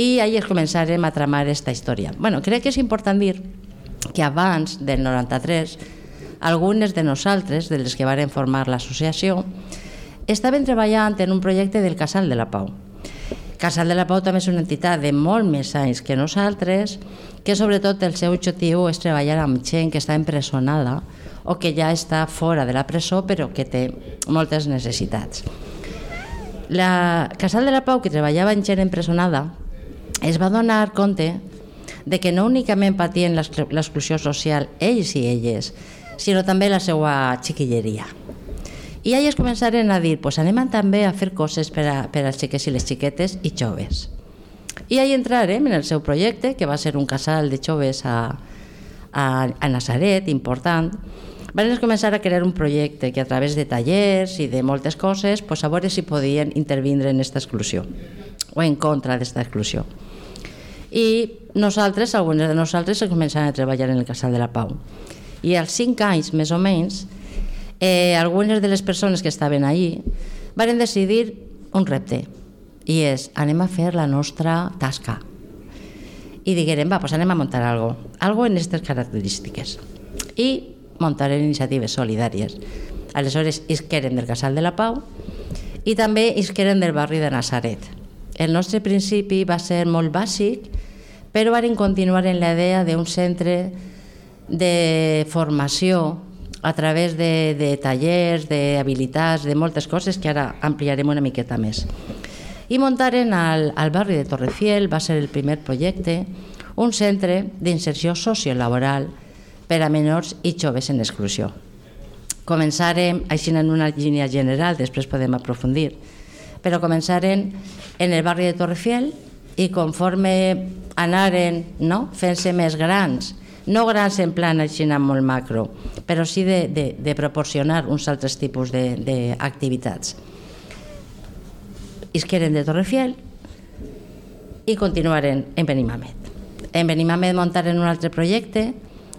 I ahir començarem a tramar aquesta història. Bueno, crec que és important dir que abans del 93 algunes de nosaltres, de les que varen formar l'associació, estaven treballant en un projecte del Casal de la Pau. Casal de la Pau també és una entitat de molt més anys que nosaltres, que sobretot el seu objectiu és treballar amb gent que està empresonada o que ja està fora de la presó però que té moltes necessitats. La Casal de la Pau, que treballava en gent empresonada, es va donar compte de que no únicament patien l'exclu- l'exclusió social ells i elles, sinó també la seva xiquilleria. I elles començaren a dir, pues anem també a fer coses per, a, per als xiquets i les xiquetes i joves. I ahí entrarem en el seu projecte, que va ser un casal de joves a, a, a Nazaret, important. Van començar a crear un projecte que a través de tallers i de moltes coses, pues a veure si podien intervindre en aquesta exclusió o en contra d'esta exclusió. I nosaltres, algunes de nosaltres, començàvem a treballar en el Casal de la Pau. I als cinc anys, més o menys, eh, algunes de les persones que estaven allí varen decidir un repte, i és, anem a fer la nostra tasca. I diguérem, va, pues anem a muntar algo, algo en aquestes característiques. I muntarem iniciatives solidàries. Aleshores, isqueren del Casal de la Pau i també isqueren del barri de Nazaret. El nostre principi va ser molt bàsic, però varen continuar en la idea d'un centre de formació a través de, de tallers, d'habilitats, de moltes coses que ara ampliarem una miqueta més. I muntaren al, al barri de Torrefiel, va ser el primer projecte, un centre d'inserció sociolaboral per a menors i joves en exclusió. Començarem així en una línia general, després podem aprofundir, però començaren en el barri de Torrefiel i conforme anaren no, fent-se més grans, no grans en plan així molt macro, però sí de, de, de proporcionar uns altres tipus d'activitats. Isqueren de Torrefiel i continuaren en Benimamet. En Benimamet muntaren un altre projecte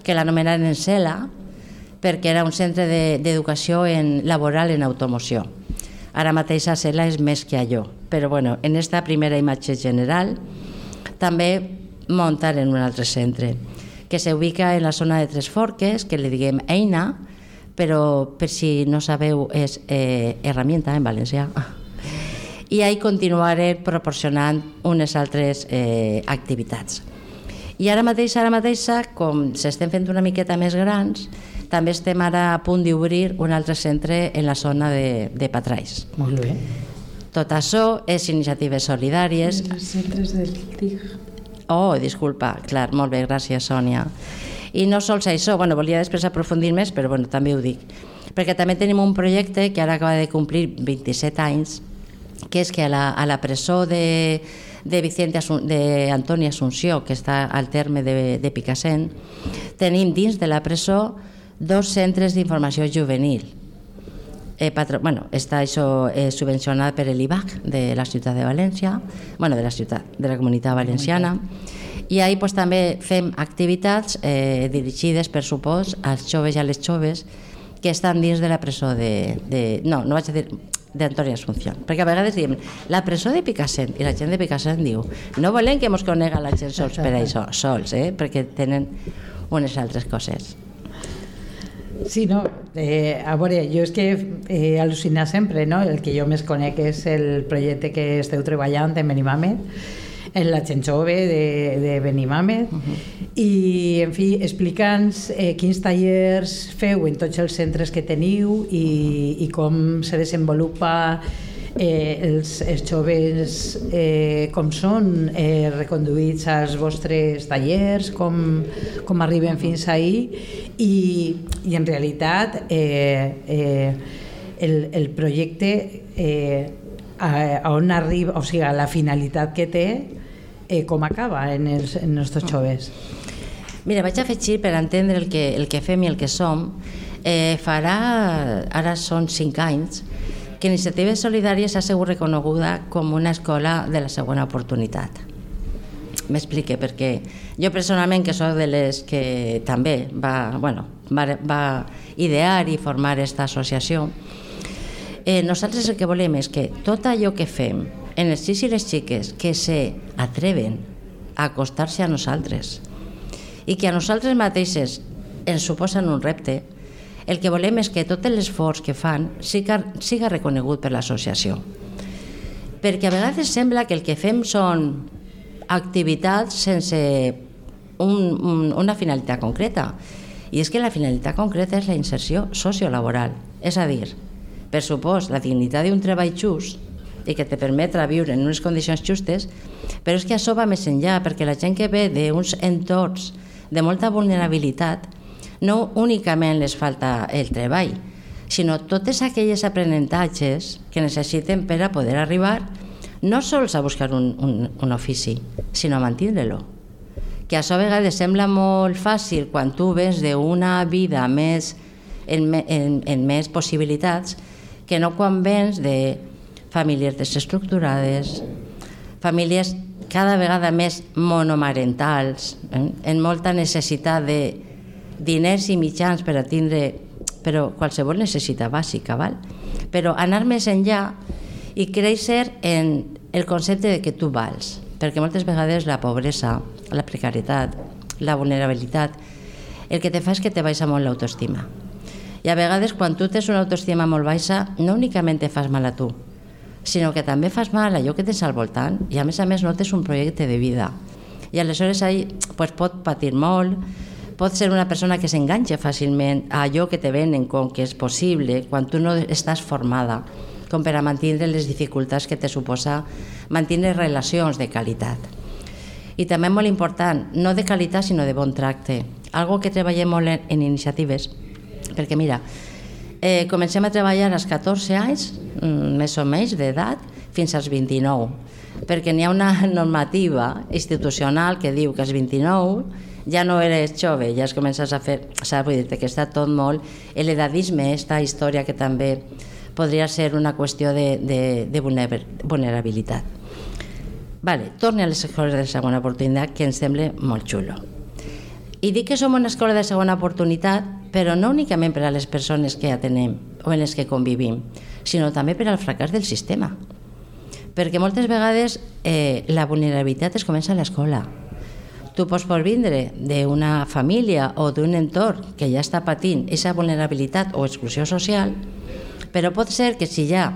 que l'anomenaren Encela, perquè era un centre de- d'educació de, en, laboral en automoció. Ara mateix a Cela és més que allò, però bueno, en esta primera imatge general també muntaren un altre centre que s'ubica en la zona de Tres Forques, que li diguem Eina, però per si no sabeu és eh, herramienta en valencià. I ahí continuaré proporcionant unes altres eh, activitats. I ara mateix, ara mateixa, com s'estem fent una miqueta més grans, també estem ara a punt d'obrir un altre centre en la zona de, de Patrais. Molt bé. Tot això és iniciatives solidàries. Els centres del TIG. Oh, disculpa, clar, molt bé, gràcies, Sònia. I no sols això, bueno, volia després aprofundir més, però bueno, també ho dic. Perquè també tenim un projecte que ara acaba de complir 27 anys, que és que a la, a la presó de, de, Vicente Asun, de Antoni Asunció, que està al terme de, de Picassent, tenim dins de la presó dos centres d'informació juvenil. Eh, patro, bueno, està això eh, subvencionat per l'IBAC de la ciutat de València, bueno, de la ciutat, de la comunitat valenciana, i ahí pues, també fem activitats eh, dirigides, per supòs, als joves i a les joves que estan dins de la presó de... de no, no vaig a dir d'Antoni Asunción, perquè a vegades diem la presó de Picassent, i la gent de Picassent diu no volem que mos conega la gent sols per això, sols, eh? perquè tenen unes altres coses. Sí, no, eh, a veure, jo és que he al·lucinat sempre, no? El que jo més conec és el projecte que esteu treballant en Benimamet, en la gent jove de, de Benimamet, uh -huh. i, en fi, explica'ns eh, quins tallers feu en tots els centres que teniu i, i com se desenvolupa eh, els, els joves eh, com són eh, reconduïts als vostres tallers, com, com arriben fins ahir i, i en realitat eh, eh, el, el projecte eh, a, a on arriba, o sigui, a la finalitat que té eh, com acaba en els, en els nostres joves. Mira, vaig afegir per entendre el que, el que fem i el que som. Eh, farà, ara són cinc anys, que Iniciatives Solidàries ha sigut reconeguda com una escola de la segona oportunitat. M'explique, perquè jo personalment, que sóc de les que també va, bueno, va, va idear i formar aquesta associació, eh, nosaltres el que volem és que tot allò que fem en els xics i les xiques que se atreven a acostar-se a nosaltres i que a nosaltres mateixes ens suposen un repte, el que volem és que tot l'esforç que fan siga, siga reconegut per l'associació. Perquè a vegades sembla que el que fem són activitats sense un, un, una finalitat concreta. I és que la finalitat concreta és la inserció sociolaboral. És a dir, per supost, la dignitat d'un treball just i que te permetre viure en unes condicions justes, però és que això va més enllà, perquè la gent que ve d'uns entorns de molta vulnerabilitat no únicament les falta el treball, sinó totes aquelles aprenentatges que necessiten per a poder arribar no sols a buscar un, un, un ofici, sinó a mantindre-lo. Que això a vegades sembla molt fàcil quan tu vens d'una vida més, en, en, en més possibilitats que no quan vens de famílies desestructurades, famílies cada vegada més monomarentals, eh? en molta necessitat de diners i mitjans per a tindre però qualsevol necessitat bàsica, val? però anar més enllà i créixer en el concepte de que tu vals, perquè moltes vegades la pobresa, la precarietat, la vulnerabilitat, el que te fa és que te baixa molt l'autoestima. I a vegades quan tu tens una autoestima molt baixa, no únicament te fas mal a tu, sinó que també fas mal a allò que tens al voltant i a més a més no tens un projecte de vida. I aleshores ahí pues, pot patir molt, pot ser una persona que s'enganxa fàcilment a allò que te venen com que és possible quan tu no estàs formada com per a mantenir les dificultats que te suposa mantenir relacions de qualitat. I també molt important, no de qualitat sinó de bon tracte. Algo que treballem molt en, en iniciatives, perquè mira, eh, comencem a treballar als 14 anys, mm, més o menys d'edat, fins als 29, perquè n'hi ha una normativa institucional que diu que als 29 ja no eres jove, ja es comences a fer... Saps? Vull dir que està tot molt... L'edadisme, aquesta història que també podria ser una qüestió de, de, de vulnerabilitat. Vale, torne a les escoles de segona oportunitat, que ens sembla molt xulo. I dic que som una escola de segona oportunitat, però no únicament per a les persones que atenem o en les que convivim, sinó també per al fracàs del sistema. Perquè moltes vegades eh, la vulnerabilitat es comença a l'escola, tu pots vindre d'una família o d'un entorn que ja està patint aquesta vulnerabilitat o exclusió social, però pot ser que si ja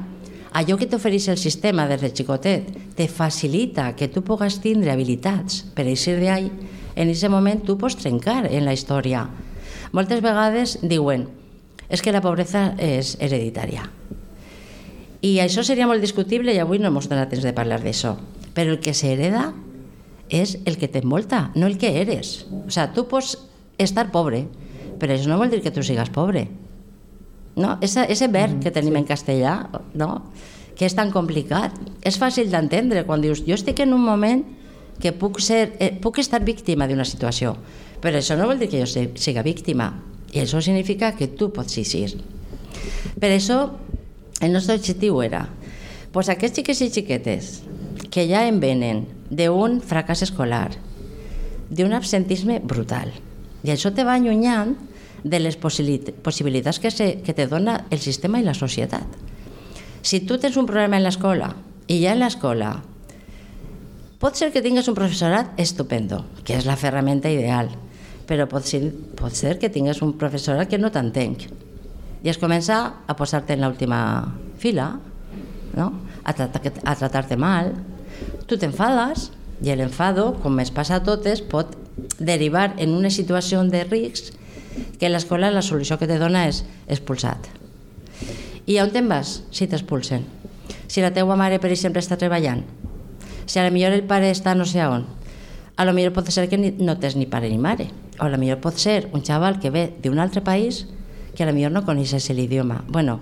allò que t'ofereix el sistema des de xicotet te facilita que tu pugues tindre habilitats per eixir d'ahí, en aquest moment tu pots trencar en la història. Moltes vegades diuen és que la pobresa és hereditària. I això seria molt discutible i avui no hem donat temps de parlar d'això. Però el que s'hereda és el que t'envolta, no el que eres. O sea, tu pots estar pobre, però això no vol dir que tu sigues pobre. No? Ese, ese verb mm, que tenim sí. en castellà, no? que és tan complicat, és fàcil d'entendre quan dius jo estic en un moment que puc, ser, eh, puc estar víctima d'una situació, però això no vol dir que jo siga víctima, i això significa que tu pots eixir. Per això, el nostre objectiu era pues aquests xiques i xiquetes que ja en venen d'un fracàs escolar, d'un absentisme brutal. I això te va allunyant de les possibilitats que, se, que te dona el sistema i la societat. Si tu tens un problema en l'escola i ja en l'escola pot ser que tingues un professorat estupendo, que és la ferramenta ideal, però pot ser, pot ser que tingues un professorat que no t'entenc i es comença a posar-te en l'última fila, no? a, tratar, a tratar-te mal, tu t'enfades i l'enfado, com es passa a totes, pot derivar en una situació de risc que l'escola la solució que te dona és expulsat. I on te'n vas si t'expulsen? Si la teua mare, per exemple, està treballant, si a la millor el pare està no sé on, a lo millor pot ser que no tens ni pare ni mare, o a lo millor pot ser un xaval que ve d'un altre país que a lo millor no coneixes l'idioma. Bueno,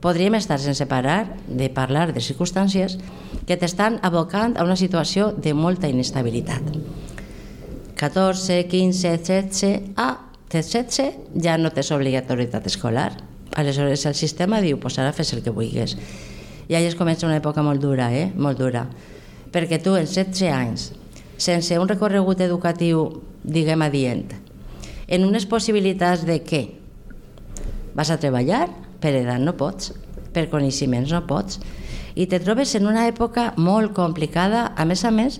podríem estar sense parar de parlar de circumstàncies que t'estan abocant a una situació de molta inestabilitat. 14, 15, 16, ah, 16 ja no tens obligatorietat escolar. Aleshores el sistema diu, pues ara fes el que vulguis. I ahí es comença una època molt dura, eh? molt dura. Perquè tu, en 16 anys, sense un recorregut educatiu, diguem adient, en unes possibilitats de què? Vas a treballar? Per edat no pots, per coneixements no pots. I te trobes en una època molt complicada, a més a més,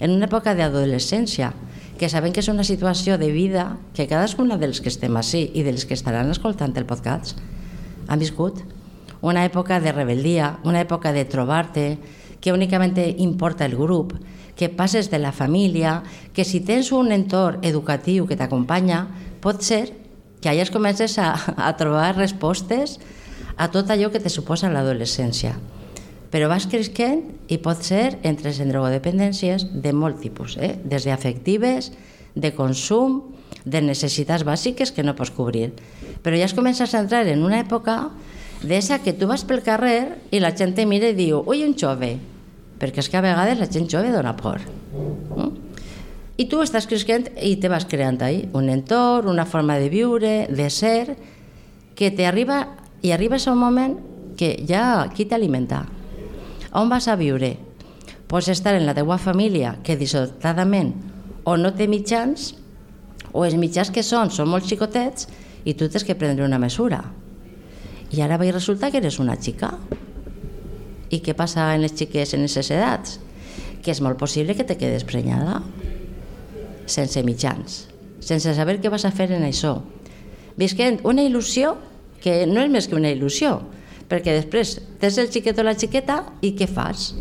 en una època d'adolescència, que sabem que és una situació de vida que cadascuna dels que estem així i dels que estaran escoltant el podcast han viscut. Una època de rebel·lia, una època de trobar-te, que únicament importa el grup, que passes de la família, que si tens un entorn educatiu que t'acompanya, pot ser que allà comences a, a trobar respostes a tot allò que te suposa l'adolescència. Però vas creixent i pot ser entre en drogodependències de molt tipus, eh? des d'afectives, de consum, de necessitats bàsiques que no pots cobrir. Però ja es comences a entrar en una època d'essa que tu vas pel carrer i la gent te mira i diu ui, un jove, perquè és que a vegades la gent jove dona por. Mm? I tu estàs creixent i te vas creant ahí un entorn, una forma de viure, de ser, que te arriba i arribes a un moment que ja qui t'alimenta? On vas a viure? Pots estar en la teua família que dissortadament o no té mitjans o els mitjans que són són molt xicotets i tu tens que prendre una mesura. I ara va resulta que eres una xica. I què passa en les xiques en aquestes edats? Que és molt possible que te quedes prenyada sense mitjans, sense saber què vas a fer en això. Visquent una il·lusió que no és més que una il·lusió, perquè després tens el xiquet o la xiqueta i què fas?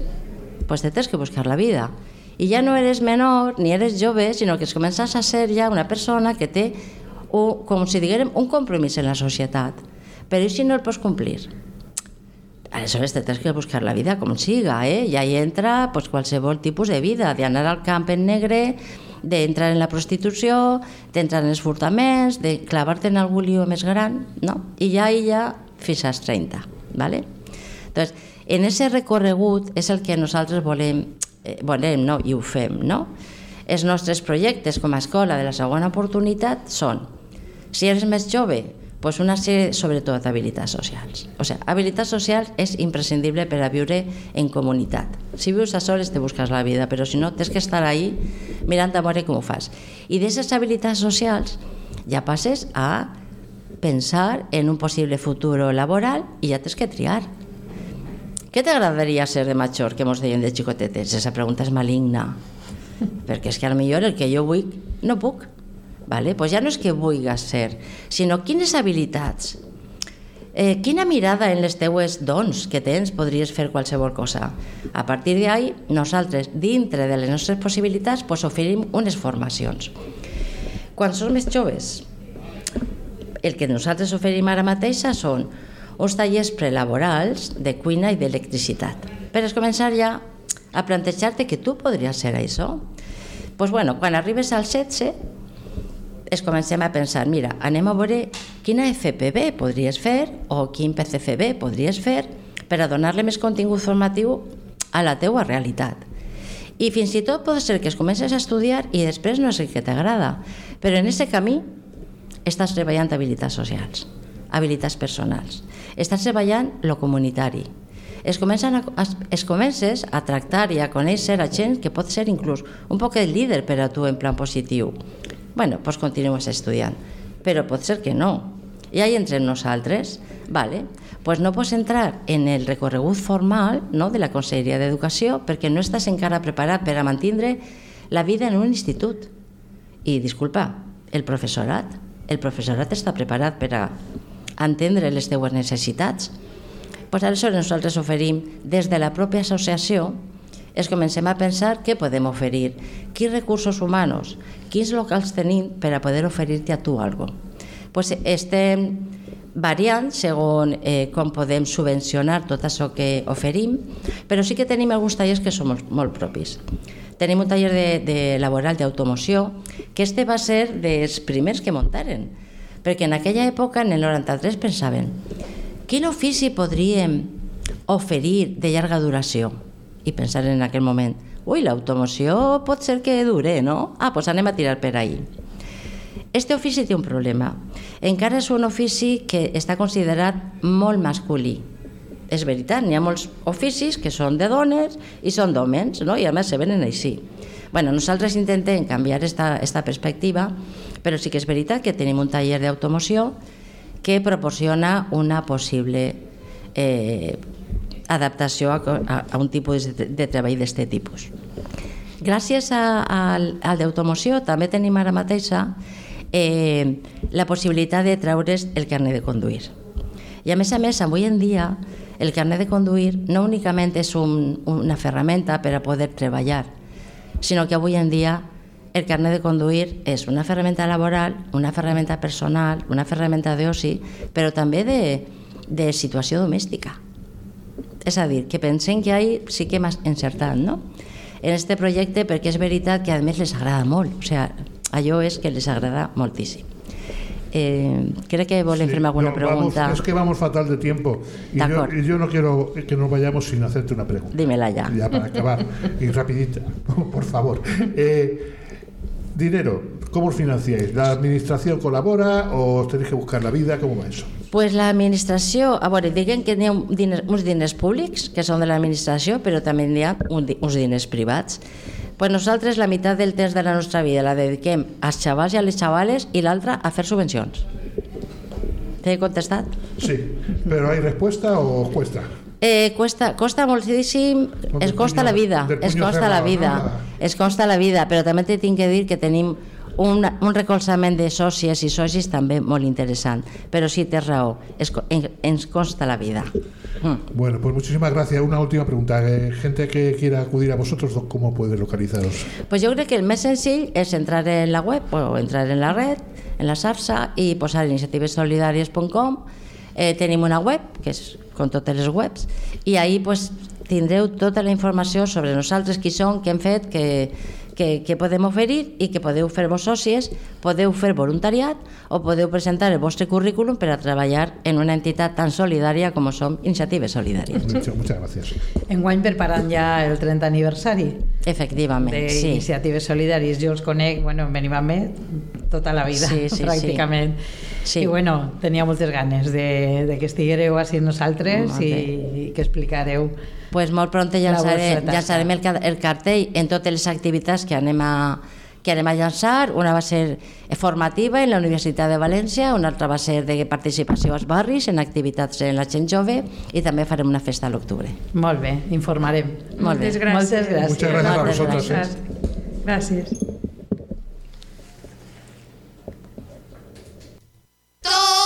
Pues te tens que buscar la vida. I ja no eres menor ni eres jove, sinó que es comences a ser ja una persona que té, un, com si diguérem, un compromís en la societat. Però si no el pots complir? Aleshores te tens que buscar la vida com siga, eh? I ahí entra pues, qualsevol tipus de vida, d'anar al camp en negre, d'entrar en la prostitució, d'entrar en els furtaments, de clavar-te en algun lío més gran, no? I ja i ja fins als 30, ¿vale? Entonces, en ese recorregut és el que nosaltres volem, eh, volem no? i ho fem, no? Els nostres projectes com a escola de la segona oportunitat són, si eres més jove, pues una sèrie, sobretot, d'habilitats socials. O sigui, habilitats socials és imprescindible per a viure en comunitat. Si vius a soles te busques la vida, però si no, tens que estar ahí mirant a veure com ho fas. I d'aquestes habilitats socials ja passes a pensar en un possible futur laboral i ja tens que triar. Què t'agradaria ser de major, que mos deien de xicotetes? Esa pregunta és maligna. Perquè és que millor el que jo vull no puc. Vale? Pues ja no és que vulguis ser, sinó quines habilitats, eh, quina mirada en les teues dons que tens podries fer qualsevol cosa. A partir d'ahí, nosaltres, dintre de les nostres possibilitats, pues, oferim unes formacions. Quan som més joves, el que nosaltres oferim ara mateixa són uns tallers prelaborals de cuina i d'electricitat. Per començar ja a plantejar-te que tu podries ser això. Pues bueno, quan arribes al 16, es comencem a pensar, mira, anem a veure quina FPB podries fer o quin PCFB podries fer per a donar-li més contingut formatiu a la teua realitat. I fins i tot pot ser que es comences a estudiar i després no és el que t'agrada, però en aquest camí estàs treballant habilitats socials, habilitats personals, estàs treballant lo comunitari, es, comencen a, es comences a tractar i a conèixer a gent que pot ser inclús un poc de líder per a tu en plan positiu bueno, doncs continues estudiant. Però pot ser que no. I ahí entrem nosaltres, vale? pues no pots entrar en el recorregut formal no, de la Conselleria d'Educació perquè no estàs encara preparat per a mantindre la vida en un institut. I, disculpa, el professorat, el professorat està preparat per a entendre les teues necessitats. Pues aleshores nosaltres oferim des de la pròpia associació es comencem a pensar què podem oferir, quins recursos humans, quins locals tenim per a poder oferir-te a tu alguna cosa. Pues estem variant segons eh, com podem subvencionar tot això que oferim, però sí que tenim alguns tallers que són molt, molt propis. Tenim un taller de, de laboral d'automoció, que este va ser dels primers que muntaren, perquè en aquella època, en el 93, pensaven quin ofici podríem oferir de llarga duració? I pensar en aquell moment, ui, l'automoció pot ser que dure, no? Ah, doncs anem a tirar per ahí. Este ofici té un problema. Encara és un ofici que està considerat molt masculí. És veritat, n'hi ha molts oficis que són de dones i són d'homes, no? i a més se venen així. Bueno, nosaltres intentem canviar esta, esta perspectiva, però sí que és veritat que tenim un taller d'automoció que proporciona una possible eh, adaptació a, a, a un tipus de, de treball d'aquest tipus. Gràcies a, a, al d'automoció també tenim ara mateixa eh, la possibilitat de treure's el carnet de conduir. I a més a més, avui en dia, el carnet de conduir no únicament és un, una ferramenta per a poder treballar, sinó que avui en dia el carnet de conduir és una ferramenta laboral, una ferramenta personal, una ferramenta d'oci, però també de, de situació domèstica. És a dir, que pensem que ahí sí que hem encertat, no? En este projecte, perquè és veritat que a més les agrada molt, o sea, allò és que les agrada moltíssim. Eh, creo que volen sí, alguna no, pregunta. Vamos, es que vamos fatal de tiempo. Y yo, y yo, no quiero que nos vayamos sin hacerte una pregunta. Dímela ya. Ya para acabar. y rapidita, por favor. Eh, dinero, ¿cómo os financiáis? ¿La administración colabora o os tenéis que buscar la vida? ¿Cómo va eso? Pues l'administració, a veure, diguem que hi ha diners, uns diners públics que són de l'administració, però també hi ha un, uns diners privats. Pues nosaltres la meitat del temps de la nostra vida la dediquem als xavals i a les xavales i l'altra a fer subvencions. T'he contestat? Sí, però hi resposta o cuesta? Eh, cuesta, costa moltíssim, es costa la vida, es costa la vida, es costa la vida, però també t'he tinc que dir que tenim un, un recolzament de sòcies i socis també molt interessant. Però sí, tens raó, es, en, ens consta la vida. Mm. Bueno, pues muchísimas gracias. Una última pregunta. Eh, gente que quiera acudir a vosotros, ¿cómo puede localizaros? Pues yo creo que el més senzill és entrar en la web o entrar en la red, en la SARSA i posar iniciativesolidàries.com. Eh, tenim una web, que és com totes les webs, i ahí pues, tindreu tota la informació sobre nosaltres, qui som, què hem fet, que, que, que podem oferir i que podeu fer vos sòcies, podeu fer voluntariat o podeu presentar el vostre currículum per a treballar en una entitat tan solidària com som Iniciatives Solidàries. Muchas, muchas gracias. Enguany preparant ja el 30 aniversari. Efectivament, sí. Iniciatives Solidàries. Jo els conec, bueno, mínimament tota la vida, sí, sí, pràcticament. Sí. I bueno, tenia moltes ganes de, de que estiguereu així nosaltres i, i que explicareu pues molt pront llançaré, llançarem el, el cartell en totes les activitats que anem a, que anem a llançar. Una va ser formativa en la Universitat de València, una altra va ser de participació als barris, en activitats en la gent jove, i també farem una festa a l'octubre. Molt bé, informarem. Molt Moltes bé. gràcies. Moltes gràcies. Muchas gracias a vosotros. Gràcies. gràcies. Alegría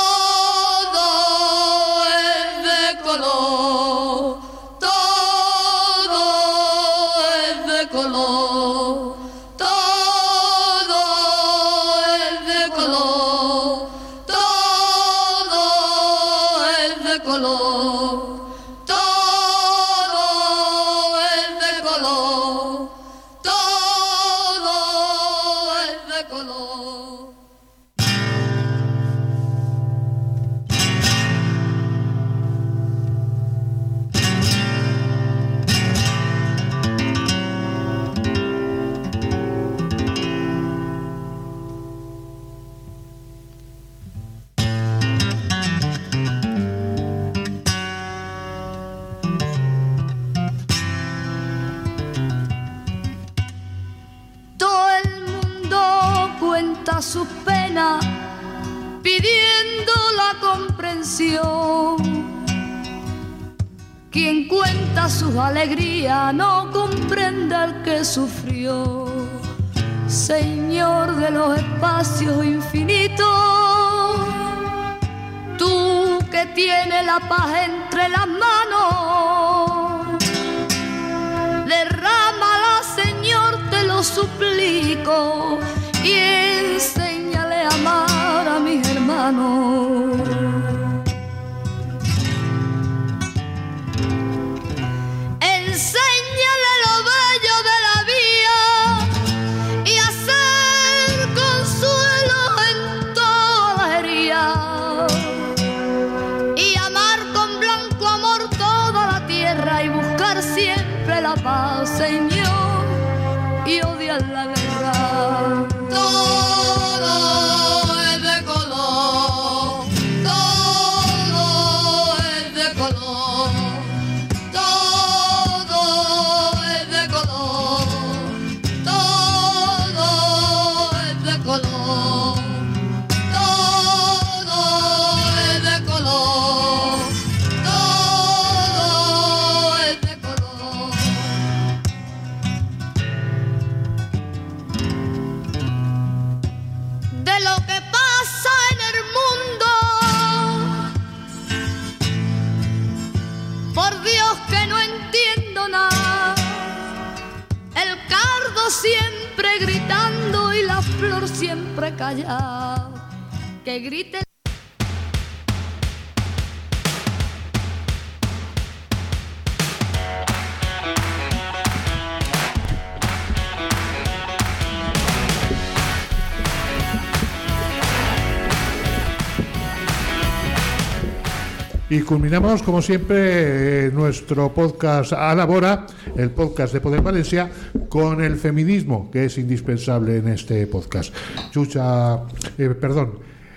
Y culminamos, como siempre, eh, nuestro podcast a la Bora, el podcast de Poder Valencia, con el feminismo, que es indispensable en este podcast. Chucha, eh, perdón,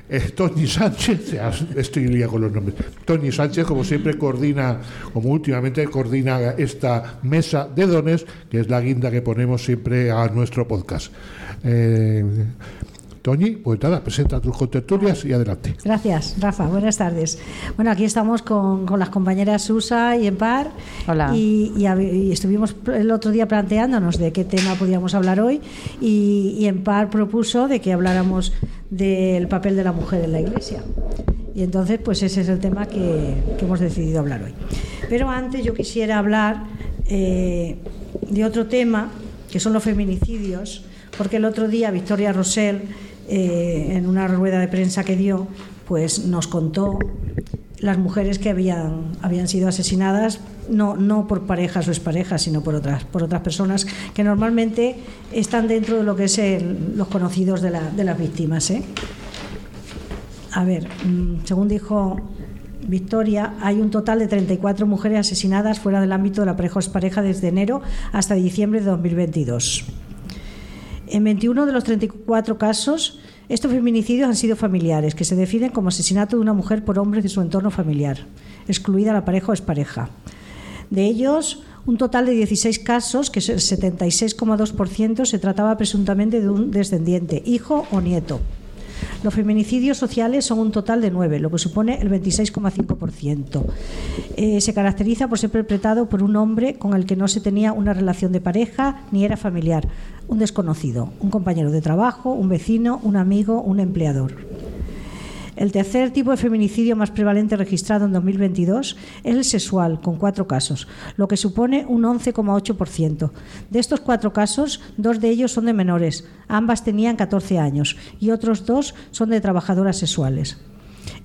eh, Tony Sánchez, estoy lía con los nombres. Tony Sánchez, como siempre, coordina, como últimamente coordina esta mesa de dones, que es la guinda que ponemos siempre a nuestro podcast. Eh, Toñi, pues nada, presenta tus contertulias y adelante. Gracias, Rafa. Buenas tardes. Bueno, aquí estamos con, con las compañeras Susa y Empar. Hola. Y, y hab- y estuvimos el otro día planteándonos de qué tema podíamos hablar hoy. Y, y Empar propuso de que habláramos del papel de la mujer en la Iglesia. Y entonces, pues ese es el tema que, que hemos decidido hablar hoy. Pero antes yo quisiera hablar eh, de otro tema, que son los feminicidios, porque el otro día Victoria Rosell, eh, en una rueda de prensa que dio, pues nos contó las mujeres que habían, habían sido asesinadas no, no por parejas o exparejas, sino por otras, por otras personas que normalmente están dentro de lo que es el- los conocidos de, la- de las víctimas. ¿eh? A ver, mm, según dijo Victoria, hay un total de 34 mujeres asesinadas fuera del ámbito de la pareja o expareja desde enero hasta diciembre de 2022. En 21 de los 34 casos, estos feminicidios han sido familiares, que se definen como asesinato de una mujer por hombres de su entorno familiar, excluida la pareja o expareja. De ellos, un total de 16 casos, que es el 76,2%, se trataba presuntamente de un descendiente, hijo o nieto. Los feminicidios sociales son un total de 9, lo que supone el 26,5%. Eh, se caracteriza por ser perpetrado por un hombre con el que no se tenía una relación de pareja ni era familiar, un desconocido, un compañero de trabajo, un vecino, un amigo, un empleador. El tercer tipo de feminicidio más prevalente registrado en 2022 es el sexual, con cuatro casos, lo que supone un 11,8%. De estos cuatro casos, dos de ellos son de menores, ambas tenían 14 años, y otros dos son de trabajadoras sexuales.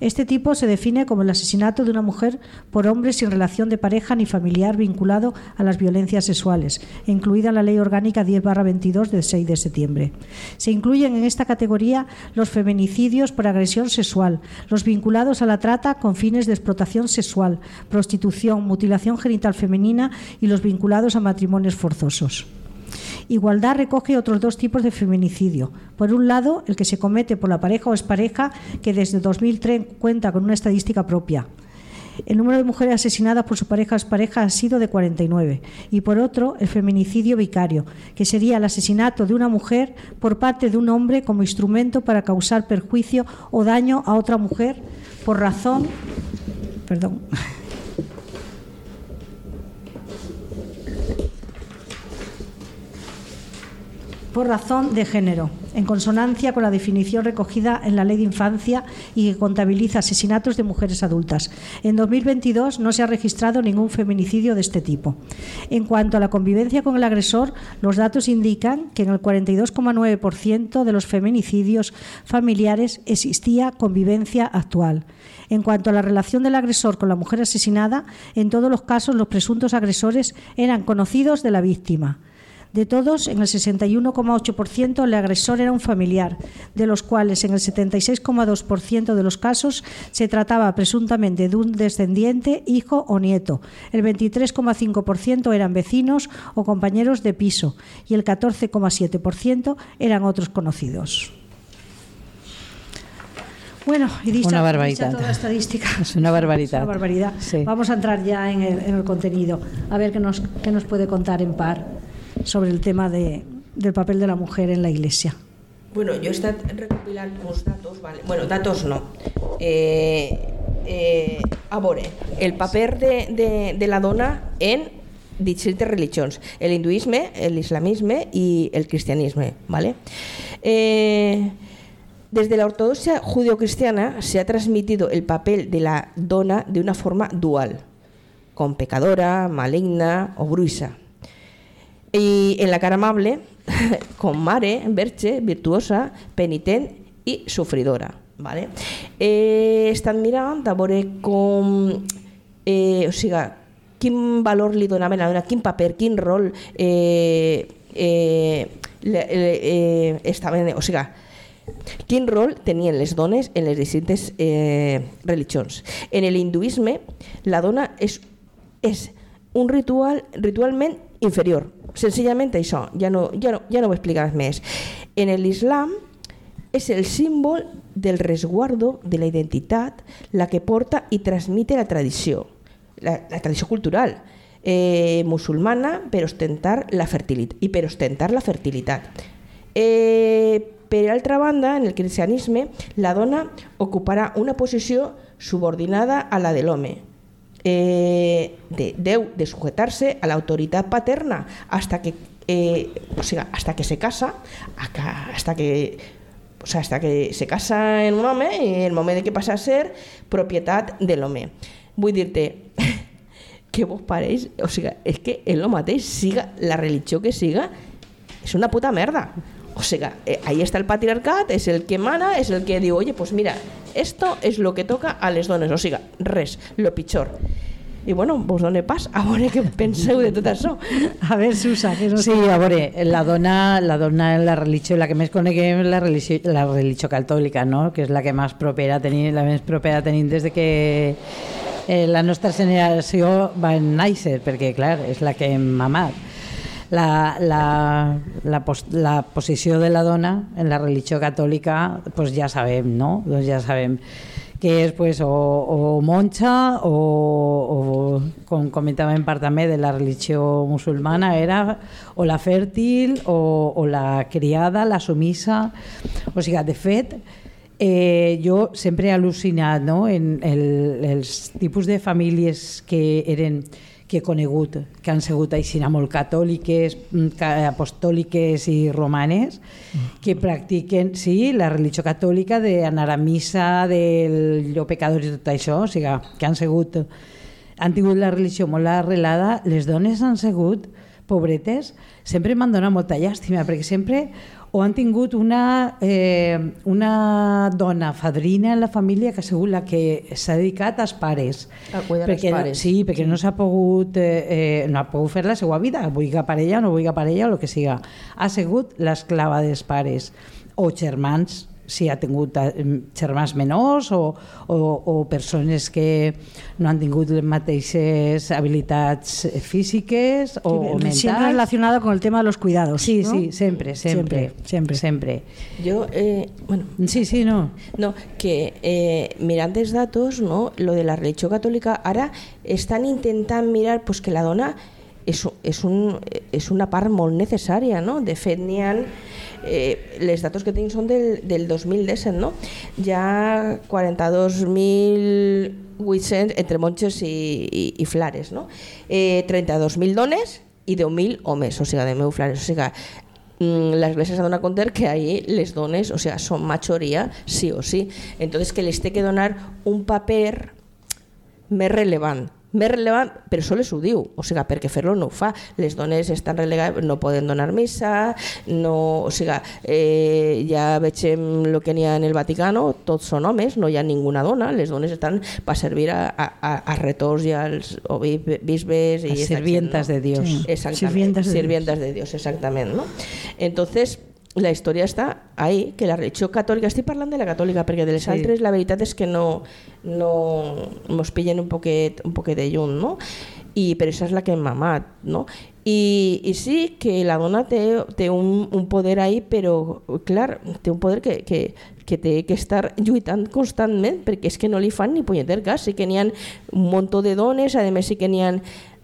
Este tipo se define como el asesinato de una mujer por hombre sin relación de pareja ni familiar vinculado a las violencias sexuales, incluida la Ley Orgánica 10-22 del 6 de septiembre. Se incluyen en esta categoría los feminicidios por agresión sexual, los vinculados a la trata con fines de explotación sexual, prostitución, mutilación genital femenina y los vinculados a matrimonios forzosos. Igualdad recoge otros dos tipos de feminicidio. Por un lado, el que se comete por la pareja o expareja, que desde 2003 cuenta con una estadística propia. El número de mujeres asesinadas por su pareja o expareja ha sido de 49. Y por otro, el feminicidio vicario, que sería el asesinato de una mujer por parte de un hombre como instrumento para causar perjuicio o daño a otra mujer por razón. Perdón. Por razón de género, en consonancia con la definición recogida en la Ley de Infancia y que contabiliza asesinatos de mujeres adultas. En 2022 no se ha registrado ningún feminicidio de este tipo. En cuanto a la convivencia con el agresor, los datos indican que en el 42,9% de los feminicidios familiares existía convivencia actual. En cuanto a la relación del agresor con la mujer asesinada, en todos los casos los presuntos agresores eran conocidos de la víctima. De todos, en el 61,8% el agresor era un familiar, de los cuales en el 76,2% de los casos se trataba presuntamente de un descendiente, hijo o nieto. El 23,5% eran vecinos o compañeros de piso y el 14,7% eran otros conocidos. Bueno, y dicha, una dicha barbaridad. toda la estadística. Es una barbaridad. Es una barbaridad. Sí. Vamos a entrar ya en el, en el contenido. A ver qué nos, qué nos puede contar en par sobre el tema de, del papel de la mujer en la Iglesia. Bueno, jo he estat recopilant uns datos, vale. bueno, datos no. Eh, eh, a veure, el paper de, de, la dona en diferents religions, el hinduisme, l'islamisme i el cristianisme. ¿vale? Eh, desde la ortodoxia judeocristiana se ha transmitido el papel de la dona de una forma dual, con pecadora, maligna o bruisa. Y en la cara amable, con mare, verge, virtuosa, penitent i sofridora. Vale? He estat mirant a veure com... Eh, o sigui, quin valor li donaven a la dona, quin paper, quin rol eh, eh, le, eh, estaven... O sigui, quin rol tenien les dones en les distintes eh, religions. En el hinduisme, la dona és, és un ritual ritualment inferior. Senzillament això, ja no, ja no, ja no ho he explicat més. En l'islam és el símbol del resguardo de la identitat, la que porta i transmite la tradició, la, la tradició cultural eh, musulmana per ostentar la fertilitat i per ostentar la fertilitat. Eh, per altra banda, en el cristianisme, la dona ocuparà una posició subordinada a la de l'home. Eh, de, deu de sujetarse a la autoridad paterna hasta que, eh, o sea, hasta que se casa, hasta que o sea, hasta que se casa en un home i el moment que passa a ser propietat de l'home. Vull dir-te que vos pareix, o sigui, és que el mateix, siga la religió que siga, és una puta merda. O sigui, eh, ahí està el patriarcat, és el que mana, és el que diu, oye, pues mira, esto es lo que toca a les dones, o sigui, res, lo pitjor. I bueno, vos done pas a veure què penseu de tot això. A ver, Susa, que nos Sí, a veure, la dona, la dona en la religió, la que més coneguem la religió, la religió catòlica, no? que és la que més propera tenim, la més propera tenim des de que eh, la nostra generació va néixer, perquè clar, és la que hem mamat. La, la, la, pos, la posició de la dona en la religió catòlica pues ja sabem, no? Doncs ja sabem que és pues, o, o monja o, o com comentàvem part també de la religió musulmana era o la fèrtil o, o la criada, la sumisa o sigui, de fet eh, jo sempre he al·lucinat no? en el, els tipus de famílies que eren que he conegut, que han sigut així molt catòliques, mm, apostòliques i romanes, que practiquen, sí, la religió catòlica d'anar a missa, del jo pecador i tot això, o sigui, que han sigut, han tingut la religió molt arrelada, les dones han sigut pobretes, sempre m'han donat molta llàstima, perquè sempre o han tingut una, eh, una dona fadrina en la família que ha sigut la que s'ha dedicat als pares. A cuidar els perquè, pares. Sí, perquè no s'ha pogut, eh, eh, no ha pogut fer la seva vida, vulgui parella o no vulgui parella, o el que siga. Ha sigut l'esclava dels pares o germans, si ha tingut eh, germans menors o, o, o persones que no han tingut les mateixes habilitats eh, físiques o, o mentals. Siempre relacionado con el tema de los cuidados. Sí, ¿no? sí, sempre, sempre, Siempre, siempre. sempre. Jo, eh, bueno, Sí, sí, no. No, que eh, mirant els datos, no, lo de la religió catòlica, ara estan intentant mirar pues, que la dona és, és, un, és una part molt necessària, no? De fet, n'hi ha... Eh, les datos que tinc són del, del 2017, no? Hi ha 42.800 entre monges i, i, i flares, no? Eh, 32.000 dones i 10.000 homes, o sigui, de meu flares. O sigui, mm, l'Església s'ha donat compte que ahí les dones, o sea, són majoria sí o sí. Entonces que les té que donar un paper més relevant. Més rellevant, però sols ho diu, o sigui, perquè fer-lo no ho fa. Les dones estan relegades, no poden donar missa, no, o sigui, eh, ja veig el que n'hi ha en el Vaticano, tots són homes, no hi ha ninguna dona, les dones estan per servir a, a, a retors i als o bisbes i Las sirvientas gent, no? de Dios. Sí. Exactament, Sirvientas de de Dios, exactament, ¿no? Entonces, la història està ahí, que la religió catòlica, estic parlant de la catòlica, perquè de les Sí. altres la veritat és que no, no mos pillen un poquet, un poquet de lluny, no? I per això és la que hem mamat, no? I, i sí que la dona té, té un, un poder ahí, però, clar, té un poder que, que, que té que estar lluitant constantment, perquè és que no li fan ni punyeter cas. Sí que n'hi ha un munt de dones, a més sí que n'hi ha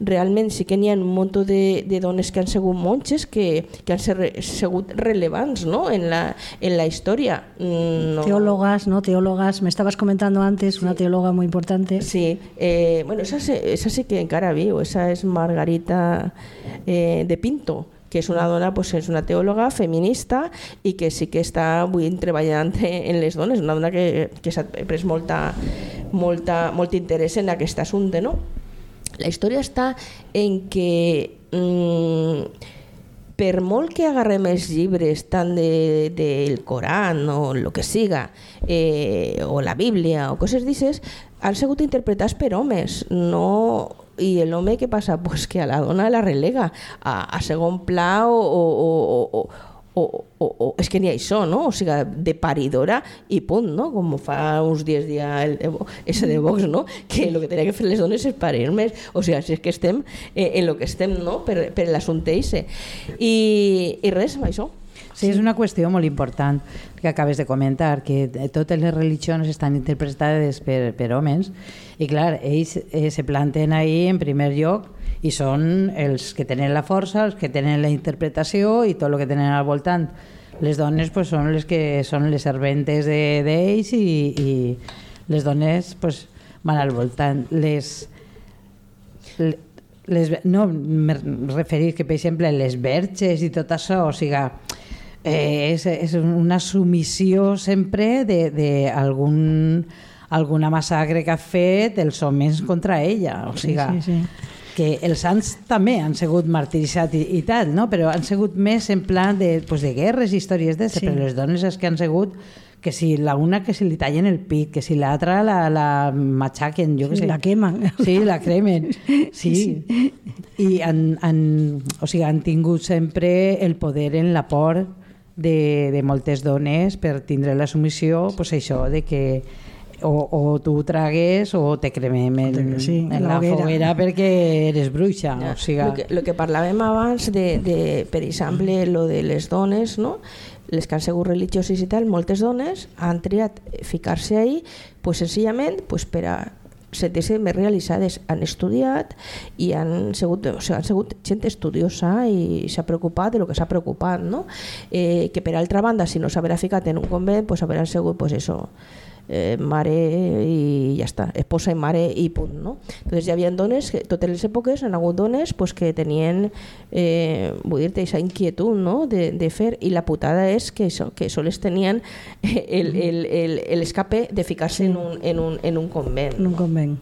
realment sí que n'hi ha un munt de, de dones que han sigut monges que, que han ser, sigut relevants no? en, la, en la història. Mm, No. Teólogas, ¿no? Teólogas. Me estabas comentando antes una teóloga muy importante. Sí, eh, bueno, esa, sí- esa sí que encara viu, esa és Margarita eh, de Pinto, que és una dona, pues, és una teòloga feminista i que sí que està avui treballant en les dones, una dona que, que s'ha pres molta, molta, molt interès en aquest assumpte, no? La història està en que mm, per molt que agarrem els llibres tant de, del Coran o el que siga, eh, o la Bíblia o coses d'aixes, han sigut interpretats per homes, no i l'home què passa? Pues que a la dona la relega a, a segon pla o, o, o, o, o, o, o és que ni això, no? O sigui, de paridora i punt, no? Com fa uns dies dia el, ese de Vox, no? Que el que tenia que fer les dones és parir més. O sigui, si és que estem eh, en lo que estem, no? Per, per l'assumpte ese. I, I res, amb això. Sí, és una qüestió molt important que acabes de comentar, que totes les religions estan interpretades per, per homes i clar, ells eh, se planten ahí en primer lloc i són els que tenen la força, els que tenen la interpretació i tot el que tenen al voltant. Les dones pues, són les que són les serventes de- d'ells de, i, i les dones pues, van al voltant. Les, le- les, no, me referir que, per exemple, les verges i tot això, o sigui, eh, és, és una submissió sempre d'algun alguna massacre que ha fet els homes contra ella, o sigui, sí, sí. Que els sants també han sigut martiritzats i, i tal, no? però han sigut més en plan de, pues, de guerres i històries d'aquestes, Sí. sí. però les dones és que han sigut que si la una que si li tallen el pit, que si l'altra la, la matxaquen, jo que Sí, sé. la quemen. Sí, la cremen. Sí. I han, han, o sigui, han tingut sempre el poder en la por de, de moltes dones per tindre la submissió, pues això, de que o, o tu tragues o te cremem en, Sí, en la la hoguera. foguera perquè eres bruixa. O sigui, Lo que, lo que parlàvem abans de, de, per exemple, lo de les dones, no? les que han sigut religioses i tal, moltes dones han triat ficar-se ahí pues, senzillament pues, per a sentir-se més realitzades. Han estudiat i han sigut, o sigui, han sigut gent estudiosa i s'ha preocupat de lo que s'ha preocupat. No? Eh, que per altra banda, si no s'haverà ficat en un convent, pues, haurà sigut pues, eso, eh, mare i ja està, esposa i mare i punt, no? Entonces hi havia dones, que, totes les èpoques han hagut dones pues, que tenien, eh, aquesta inquietud no? de, de fer, i la putada és que, això, que sols tenien el, el, el, el escape de ficar-se en, un, en, un, en un convent. en un convent.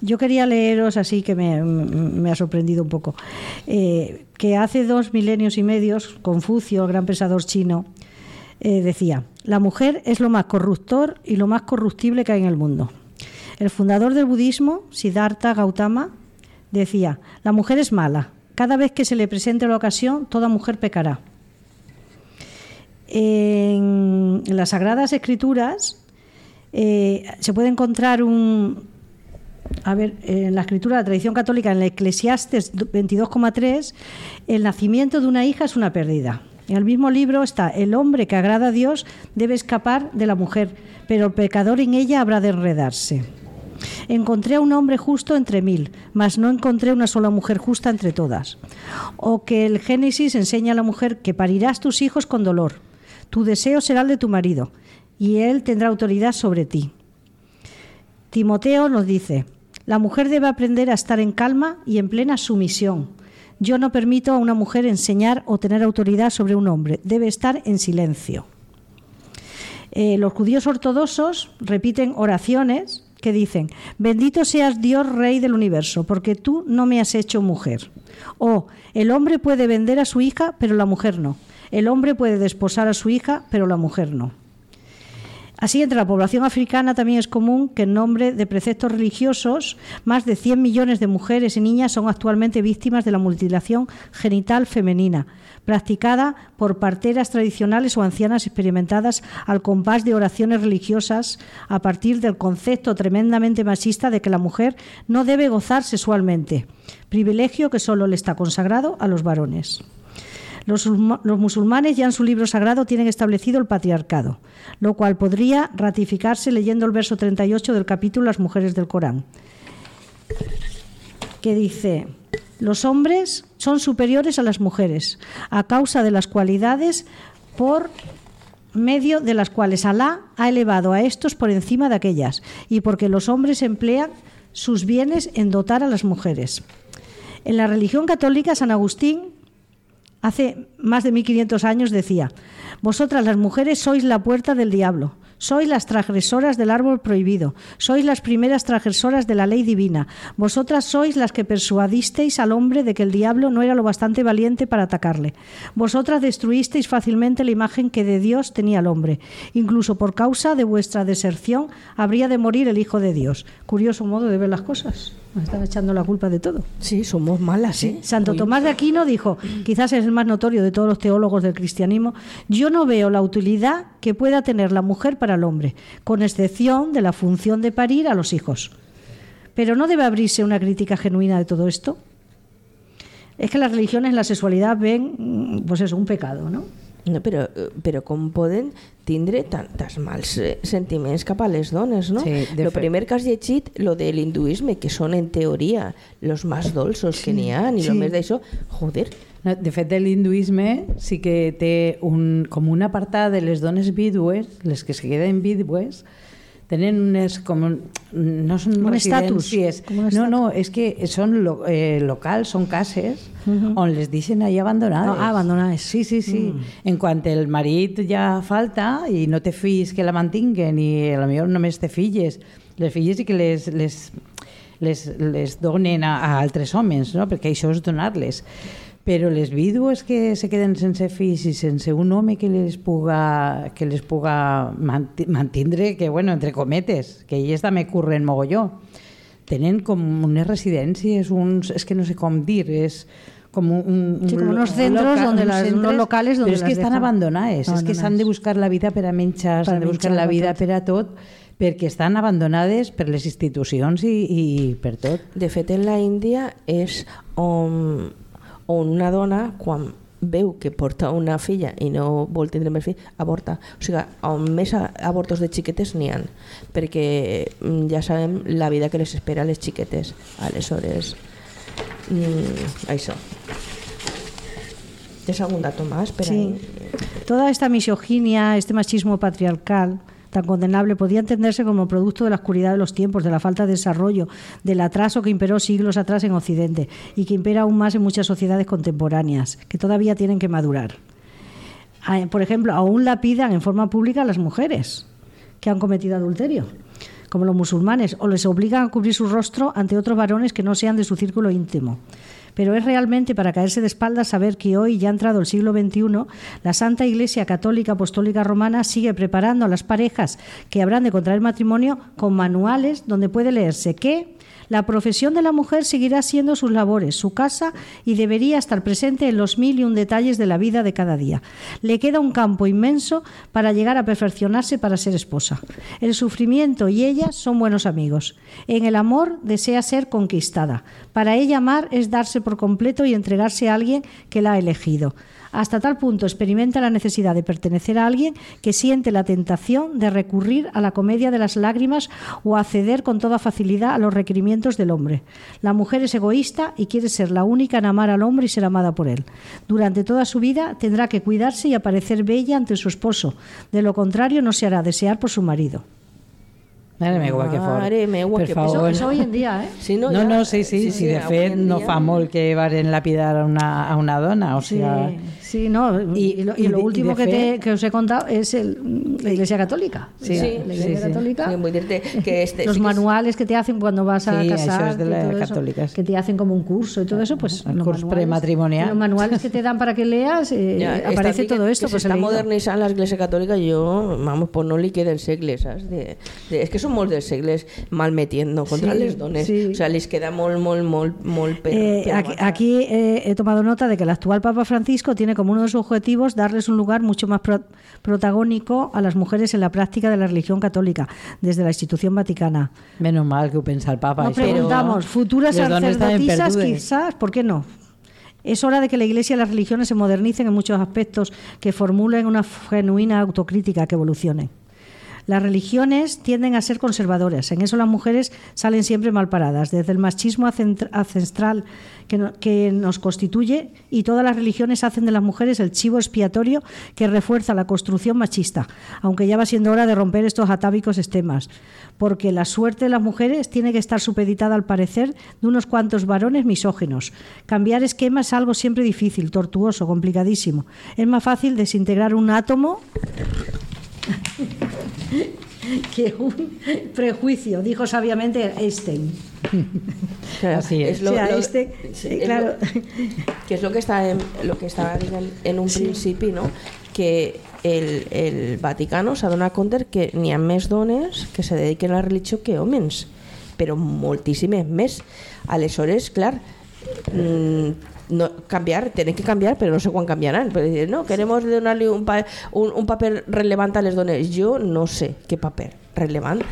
Yo quería leeros así que me, me ha sorprendido un poco. eh, que hace dos milenios y medios, Confucio, el gran pensador chino, eh, decía, la mujer es lo más corruptor y lo más corruptible que hay en el mundo. El fundador del budismo, Siddhartha Gautama, decía, la mujer es mala. Cada vez que se le presente la ocasión, toda mujer pecará. En, las Sagradas Escrituras eh, se puede encontrar un, a ver, en la escritura de la tradición católica, en el Eclesiastes 22,3, el nacimiento de una hija es una pérdida. En el mismo libro está, el hombre que agrada a Dios debe escapar de la mujer, pero el pecador en ella habrá de enredarse. Encontré a un hombre justo entre mil, mas no encontré una sola mujer justa entre todas. O que el Génesis enseña a la mujer que parirás tus hijos con dolor. Tu deseo será el de tu marido, y él tendrá autoridad sobre ti. Timoteo nos dice, la mujer debe aprender a estar en calma y en plena sumisión. Yo no permito a una mujer enseñar o tener autoridad sobre un hombre, debe estar en silencio. Eh, los judíos ortodoxos repiten oraciones que dicen, bendito seas Dios Rey del universo, porque tú no me has hecho mujer. O el hombre puede vender a su hija, pero la mujer no. El hombre puede desposar a su hija, pero la mujer no. Así, entre la población africana también es común que en nombre de preceptos religiosos, más de 100 millones de mujeres y niñas son actualmente víctimas de la mutilación genital femenina, practicada por parteras tradicionales o ancianas experimentadas al compás de oraciones religiosas a partir del concepto tremendamente machista de que la mujer no debe gozar sexualmente, privilegio que solo le está consagrado a los varones. Los, musulmanes ya en su libro sagrado tienen establecido el patriarcado, lo cual podría ratificarse leyendo el verso 38 del capítulo Las mujeres del Corán, que dice, los hombres son superiores a las mujeres a causa de las cualidades por medio de las cuales Alá ha elevado a estos por encima de aquellas y porque los hombres emplean sus bienes en dotar a las mujeres. En la religión católica, San Agustín hace más de 1500 años decía, vosotras las mujeres sois la puerta del diablo, sois las transgresoras del árbol prohibido, sois las primeras transgresoras de la ley divina, vosotras sois las que persuadisteis al hombre de que el diablo no era lo bastante valiente para atacarle, vosotras destruisteis fácilmente la imagen que de Dios tenía el hombre, incluso por causa de vuestra deserción habría de morir el Hijo de Dios. Curioso modo de ver las cosas. Nos están echando la culpa de todo. Sí, somos malas, ¿eh? Santo Tomás de Aquino dijo, quizás es el más notorio de todos los teólogos del cristianismo, yo no veo la utilidad que pueda tener la mujer para el hombre, con excepción de la función de parir a los hijos. Pero no debe abrirse una crítica genuina de todo esto. Es que las religiones la sexualidad ven, pues eso, un pecado, ¿no? No, però, però com poden tindre tants mals eh, sentiments cap a les dones, no? Sí, lo fet. primer que has llegit, lo de l'hinduisme, que són en teoria los més dolços sí, que n'hi ha, i sí. més d'això, joder. No, de fet, l'hinduisme sí que té un, com un apartat de les dones vídues, les que se queden vídues, tenen unes com no són un residències un no, no, és que són lo, eh, locals, són cases uh -huh. on les deixen ahí abandonades no, ah, abandonades sí, sí, sí mm. en quant el marit ja falta i no té fills que la mantinguen i a lo millor només té filles les filles i que les, les, les, les donen a, a altres homes no? perquè això és donar-les però les vídues que se queden sense fills i sense un home que les puga, que les puga mantindre, que bueno, entre cometes, que elles també curren mogolló, tenen com unes residències, uns, és que no sé com dir, és com un, un, sí, com unos centros local, donde las, centres, unos locales donde però és que estan abandonades, és que s'han de buscar la vida per a menjar, s'han de buscar la vida per a tot perquè estan abandonades per les institucions i, i per tot. De fet, en la Índia és on on una dona, quan veu que porta una filla i no vol tindre més fill, avorta. O sigui, on més avortos de xiquetes n'hi han, perquè mm, ja sabem la vida que les espera a les xiquetes. Aleshores, mm, això. ¿Tienes algún dato más? sí. Ahí? Toda esta misoginia, este machismo patriarcal, tan condenable podía entenderse como producto de la oscuridad de los tiempos, de la falta de desarrollo, del atraso que imperó siglos atrás en Occidente y que impera aún más en muchas sociedades contemporáneas, que todavía tienen que madurar. Ah, por ejemplo, aún la pidan en forma pública a las mujeres que han cometido adulterio como los musulmanes, o les obligan a cubrir su rostro ante otros varones que no sean de su círculo íntimo pero es realmente para caerse de espaldas saber que hoy, ya entrado el siglo XXI, la Santa Iglesia Católica Apostólica Romana sigue preparando a las parejas que habrán de contraer matrimonio con manuales donde puede leerse que la profesión de la mujer seguirá siendo sus labores, su casa y debería estar presente en los mil y un detalles de la vida de cada día. Le queda un campo inmenso para llegar a perfeccionarse para ser esposa. El sufrimiento y ella son buenos amigos. En el amor desea ser conquistada. Para ella amar es darse por completo y entregarse a alguien que la ha elegido hasta tal punto experimenta la necesidad de pertenecer a alguien que siente la tentación de recurrir a la comedia de las lágrimas o acceder con toda facilidad a los requerimientos del hombre. La mujer es egoísta y quiere ser la única en amar al hombre y ser amada por él. Durante toda su vida tendrá que cuidarse y aparecer bella ante su esposo, de lo contrario no se hará desear por su marido. Mare meua, que fort. Mare meua, per que favor. Eso, eso hoy en día, ¿eh? No, No, ja- no, sí, sí, sí, de fet no fa molt que varen lapidar a una, a una dona, o Sí, sea... sí, no. Y, Y- lo, y lo último que, te- que os he contado es el- la Iglesia Católica. Sí, la Iglesia. Católica. Que este, los que manuales que te hacen cuando vas a casar, es de católicas. que te hacen como un curso y todo eso, pues El los curso manuales- prematrimonial. Los manuales que te dan para que leas, eh, aparece todo que, esto. que pues he s'està leído. modernitzant l'Església Catòlica jo, vamos, pues no li queden segles saps? De, de, és que són molts dels segles malmetiendo contra Sí, les dones sí. o sea, les queda molt, molt, molt, molt per, Eh, per aquí avançar. aquí, eh, he tomado nota de que el actual Papa Francisco tiene como uno de sus objetivos darles un lugar mucho más pro- protagónico a las mujeres en la práctica de la religión católica desde la institución vaticana. Menos mal que pensa el papa. Nos preguntamos, futuras sacerdotisas quizás, ¿por qué no? Es hora de que la Iglesia y las religiones se modernicen en muchos aspectos, que formulen una genuina autocrítica, que evolucionen. Las religiones tienden a ser conservadoras, en eso las mujeres salen siempre mal paradas, desde el machismo ancestral que, no- que nos constituye y todas las religiones hacen de las mujeres el chivo expiatorio que refuerza la construcción machista, aunque ya va siendo hora de romper estos atávicos sistemas, porque la suerte de las mujeres tiene que estar supeditada al parecer de unos cuantos varones misóginos. Cambiar esquemas es algo siempre difícil, tortuoso, complicadísimo. Es más fácil desintegrar un átomo que un prejuicio, dijo sabiamente Einstein. Así es. lo, O sea, lo- este- sí. Lo, que és el que estava, lo que dient en un principi, no? que el, el Vaticano s'ha donat compte que n'hi ha més dones que se dediquen a la religió que homes, però moltíssimes més. Aleshores, clar, mm, no, cambiar, tenen que canviar, però no sé quan canviaran. Però dir, no, queremos donar-li un, pa, un, un paper relevant a les dones. Jo no sé què paper rellevant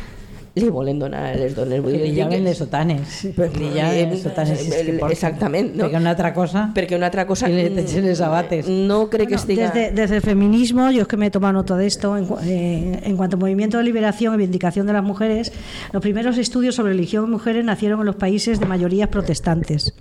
li volen donar a les dones. Vull Que dir, li llaven les sotanes. Pues, Li llaven les sotanes. si és que porten. exactament, no? Perquè una altra cosa... perquè una altra cosa I le mm, techen les abates. no crec que estiga desde, desde el feminismo, yo es que me he tomado nota de esto, en, eh, en cuanto a movimiento de liberación y vindicación de las mujeres, los primeros estudios sobre religión y mujeres nacieron en los países de mayorías protestantes.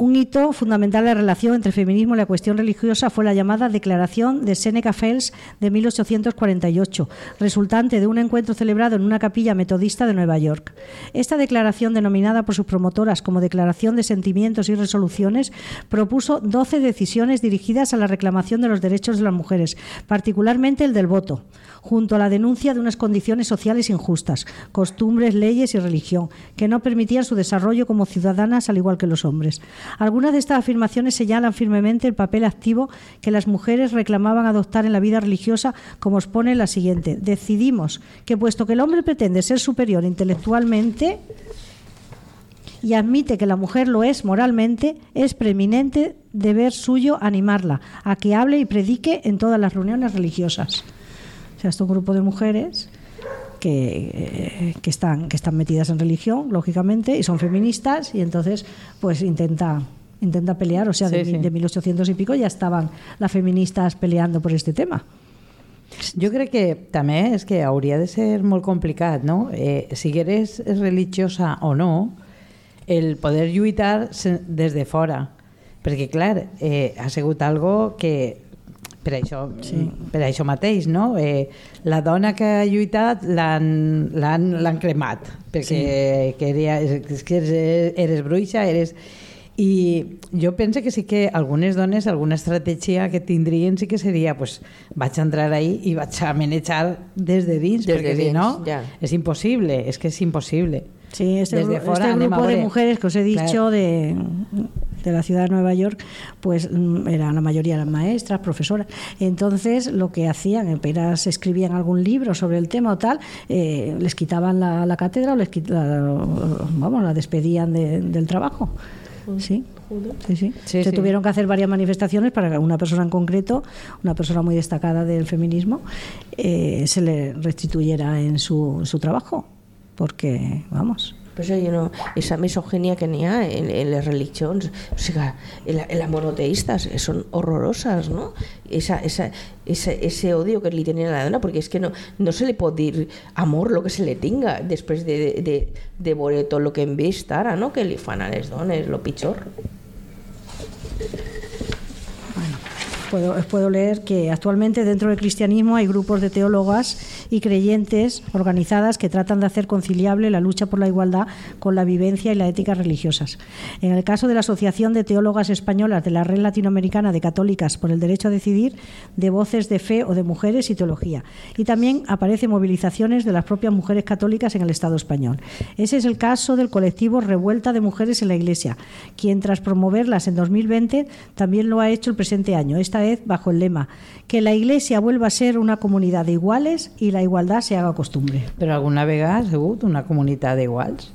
Un hito fundamental de la relación entre feminismo y la cuestión religiosa fue la llamada Declaración de Seneca Fells de 1848, resultante de un encuentro celebrado en una capilla metodista de Nueva York. Esta declaración, denominada por sus promotoras como Declaración de Sentimientos y Resoluciones, propuso 12 decisiones dirigidas a la reclamación de los derechos de las mujeres, particularmente el del voto, junto a la denuncia de unas condiciones sociales injustas, costumbres, leyes y religión, que no permitían su desarrollo como ciudadanas al igual que los hombres. Algunas de estas afirmaciones señalan firmemente el papel activo que las mujeres reclamaban adoptar en la vida religiosa, como expone la siguiente. Decidimos que puesto que el hombre pretende ser superior intelectualmente, y admite que la mujer lo es moralmente, es preeminente deber suyo animarla a que hable y predique en todas las reuniones religiosas. O sea, es un grupo de mujeres que, eh, que, están, que están metidas en religión, lógicamente, y son feministas, y entonces pues intenta, intenta pelear, o sea, de, Sí, mi- sí. de 1800 y pico ya estaban las feministas peleando por este tema. Jo crec que també és que hauria de ser molt complicat, no? Eh, si eres religiosa o no, el poder lluitar des de fora. Perquè, clar, eh, ha sigut algo que per això, sí. per això mateix, no? Eh, la dona que ha lluitat l'han cremat, perquè sí. que era, és que eres, eres bruixa, eres... I jo penso que sí que algunes dones, alguna estratègia que tindrien sí que seria, pues, vaig entrar ahí i vaig a manejar des de dins, Des perquè de si dins, no, ja. és impossible, és que és impossible. Sí, este, Desde gru- fuera este grupo de mujeres que os he dicho Claro. de, de la ciudad de Nueva York, pues mm, eran la mayoría eran maestras, profesoras. Entonces, lo que hacían, apenas escribían algún libro sobre el tema o tal, eh, les quitaban la, la cátedra o les la, vamos, la despedían de- del trabajo. Sí. Sí, sí. Sí, Se sí. tuvieron que hacer varias manifestaciones para que a una persona en concreto, una persona muy destacada del feminismo, eh, se le restituyera en su, su trabajo. Porque, vamos, Però això, jo no, esa misoginia que n'hi ha en, en les religions, o sigui, en, la, en las monoteístas eh, són horrorosas, ¿no? Esa, esa, ese, ese odio que li tenen a la dona, perquè és que no, no se li pot dir amor lo que se le tinga després de, de, de, de veure tot el que hem vist ara, no? Que li fan a les dones, lo pitjor. Puedo, puedo leer que actualmente dentro del cristianismo hay grupos de teólogas y creyentes organizadas que tratan de hacer conciliable la lucha por la igualdad con la vivencia y la ética religiosas. En el caso de la Asociación de Teólogas Españolas de la Red Latinoamericana de Católicas por el Derecho a Decidir, de Voces de Fe o de Mujeres y Teología. Y también aparecen movilizaciones de las propias mujeres católicas en el Estado español. Ese es el caso del colectivo Revuelta de Mujeres en la Iglesia, quien tras promoverlas en 2020 también lo ha hecho el presente año, esta vez bajo el lema que la Iglesia vuelva a ser una comunidad de iguales y la igualdad se haga costumbre. Però alguna vegada ha sigut una comunitat d'iguals?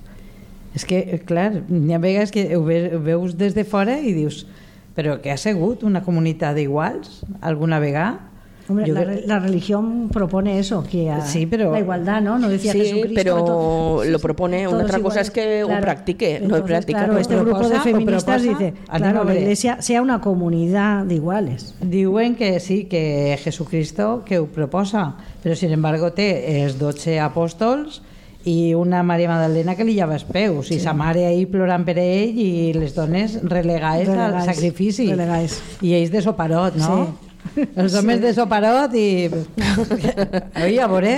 És que, clar, n'hi ha vegades que ho veus des de fora i dius però que ha sigut una comunitat d'iguals alguna vegada? Hombre, Yo la, creo- re- la religión propone eso, que a- Sí, pero- la igualdad, ¿no? No decía Sí, Jesucristo. pero todo- lo propone. todos Otra cosa iguales. es que lo practique, no Entonces, practica, Claro, no este grupo de proposa, o feministas dice, claro, la iglesia sea una comunidad de iguales. Diuen que sí, que Jesucristo que ho proposa, però sin embargo té els 12 apòstols i una Maria Magdalena que li llava els peus i sa mare ahí plorant per ell i les dones relegades, al sacrifici relegades. i ells de soparot, no? Sí. Els homes de soparot i... Oi, a veure,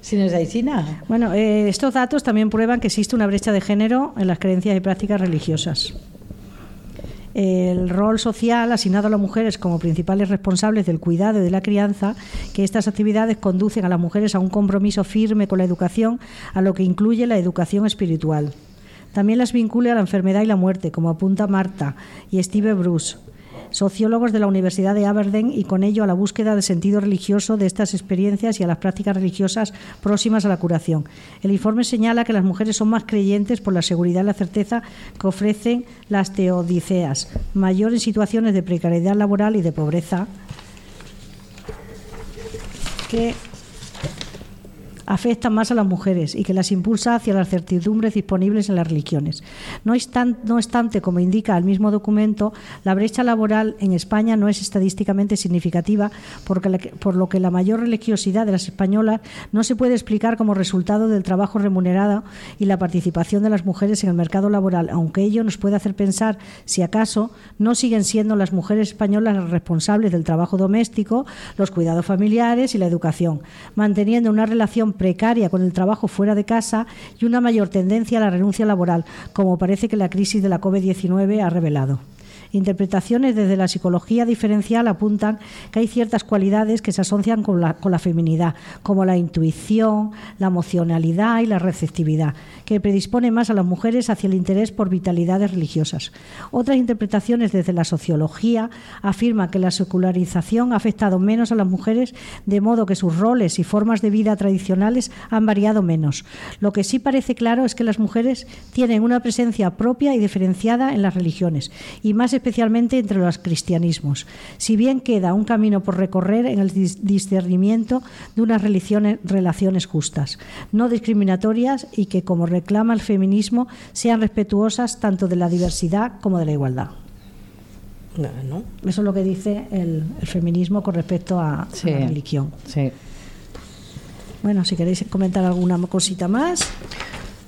si no és aixina. Bueno, eh, estos datos también prueban que existe una brecha de género en las creencias y prácticas religiosas. El rol social asignado a las mujeres como principales responsables del cuidado y de la crianza, que estas actividades conducen a las mujeres a un compromiso firme con la educación, a lo que incluye la educación espiritual. También las vincula a la enfermedad y la muerte, como apunta Marta y Steve Bruce, sociólogos de la Universidad de Aberdeen y con ello a la búsqueda del sentido religioso de estas experiencias y a las prácticas religiosas próximas a la curación. El informe señala que las mujeres son más creyentes por la seguridad y la certeza que ofrecen las teodiceas, mayor en situaciones de precariedad laboral y de pobreza que afectan más a las mujeres y que las impulsa hacia las certidumbres disponibles en las religiones. No, no obstante, como indica el mismo documento, la brecha laboral en España no es estadísticamente significativa, porque la por lo que la mayor religiosidad de las españolas no se puede explicar como resultado del trabajo remunerado y la participación de las mujeres en el mercado laboral, aunque ello nos puede hacer pensar si acaso no siguen siendo las mujeres españolas las responsables del trabajo doméstico, los cuidados familiares y la educación, manteniendo una relación precaria con el trabajo fuera de casa y una mayor tendencia a la renuncia laboral, como parece que la crisis de la COVID-19 ha revelado. Interpretaciones desde la psicología diferencial apuntan que hay ciertas cualidades que se asocian con la, con feminidad, como la intuición, la emocionalidad y la receptividad, que predispone más a las mujeres hacia el interés por vitalidades religiosas. Otras interpretaciones desde la sociología afirman que la secularización ha afectado menos a las mujeres, de modo que sus roles y formas de vida tradicionales han variado menos. Lo que sí parece claro es que las mujeres tienen una presencia propia y diferenciada en las religiones, y más especialmente entre los cristianismos. Si bien queda un camino por recorrer en el dis- discernimiento de unas relaciones justas, no discriminatorias y que, como reclama el feminismo, sean respetuosas tanto de la diversidad como de la igualdad. No, no. Eso es lo que dice el, el feminismo con respecto a, a la religión. Sí. Bueno, si queréis comentar alguna cosita más.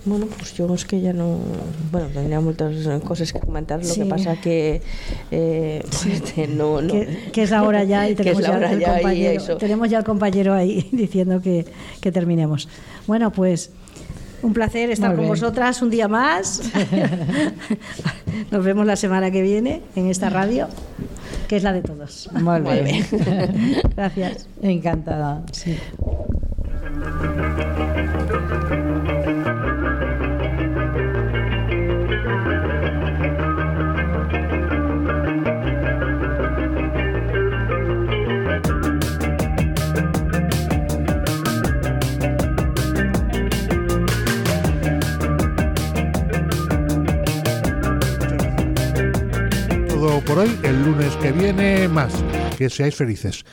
Bueno, pues yo es que ya no... Bueno, tendría muchas cosas que comentar, lo Sí. que pasa que eh, pues, no, no. Que, que es la hora ya y tenemos, ya, el ya y compañero, eso. tenemos ya al compañero ahí diciendo que, que terminemos. Bueno, pues un placer estar Muy con bien. vosotras un día más. Nos vemos la semana que viene en esta radio, que es la de todos. Molt bé. Gracias. Encantada. Sí. Por hoy, el lunes que viene más. Que seáis felices.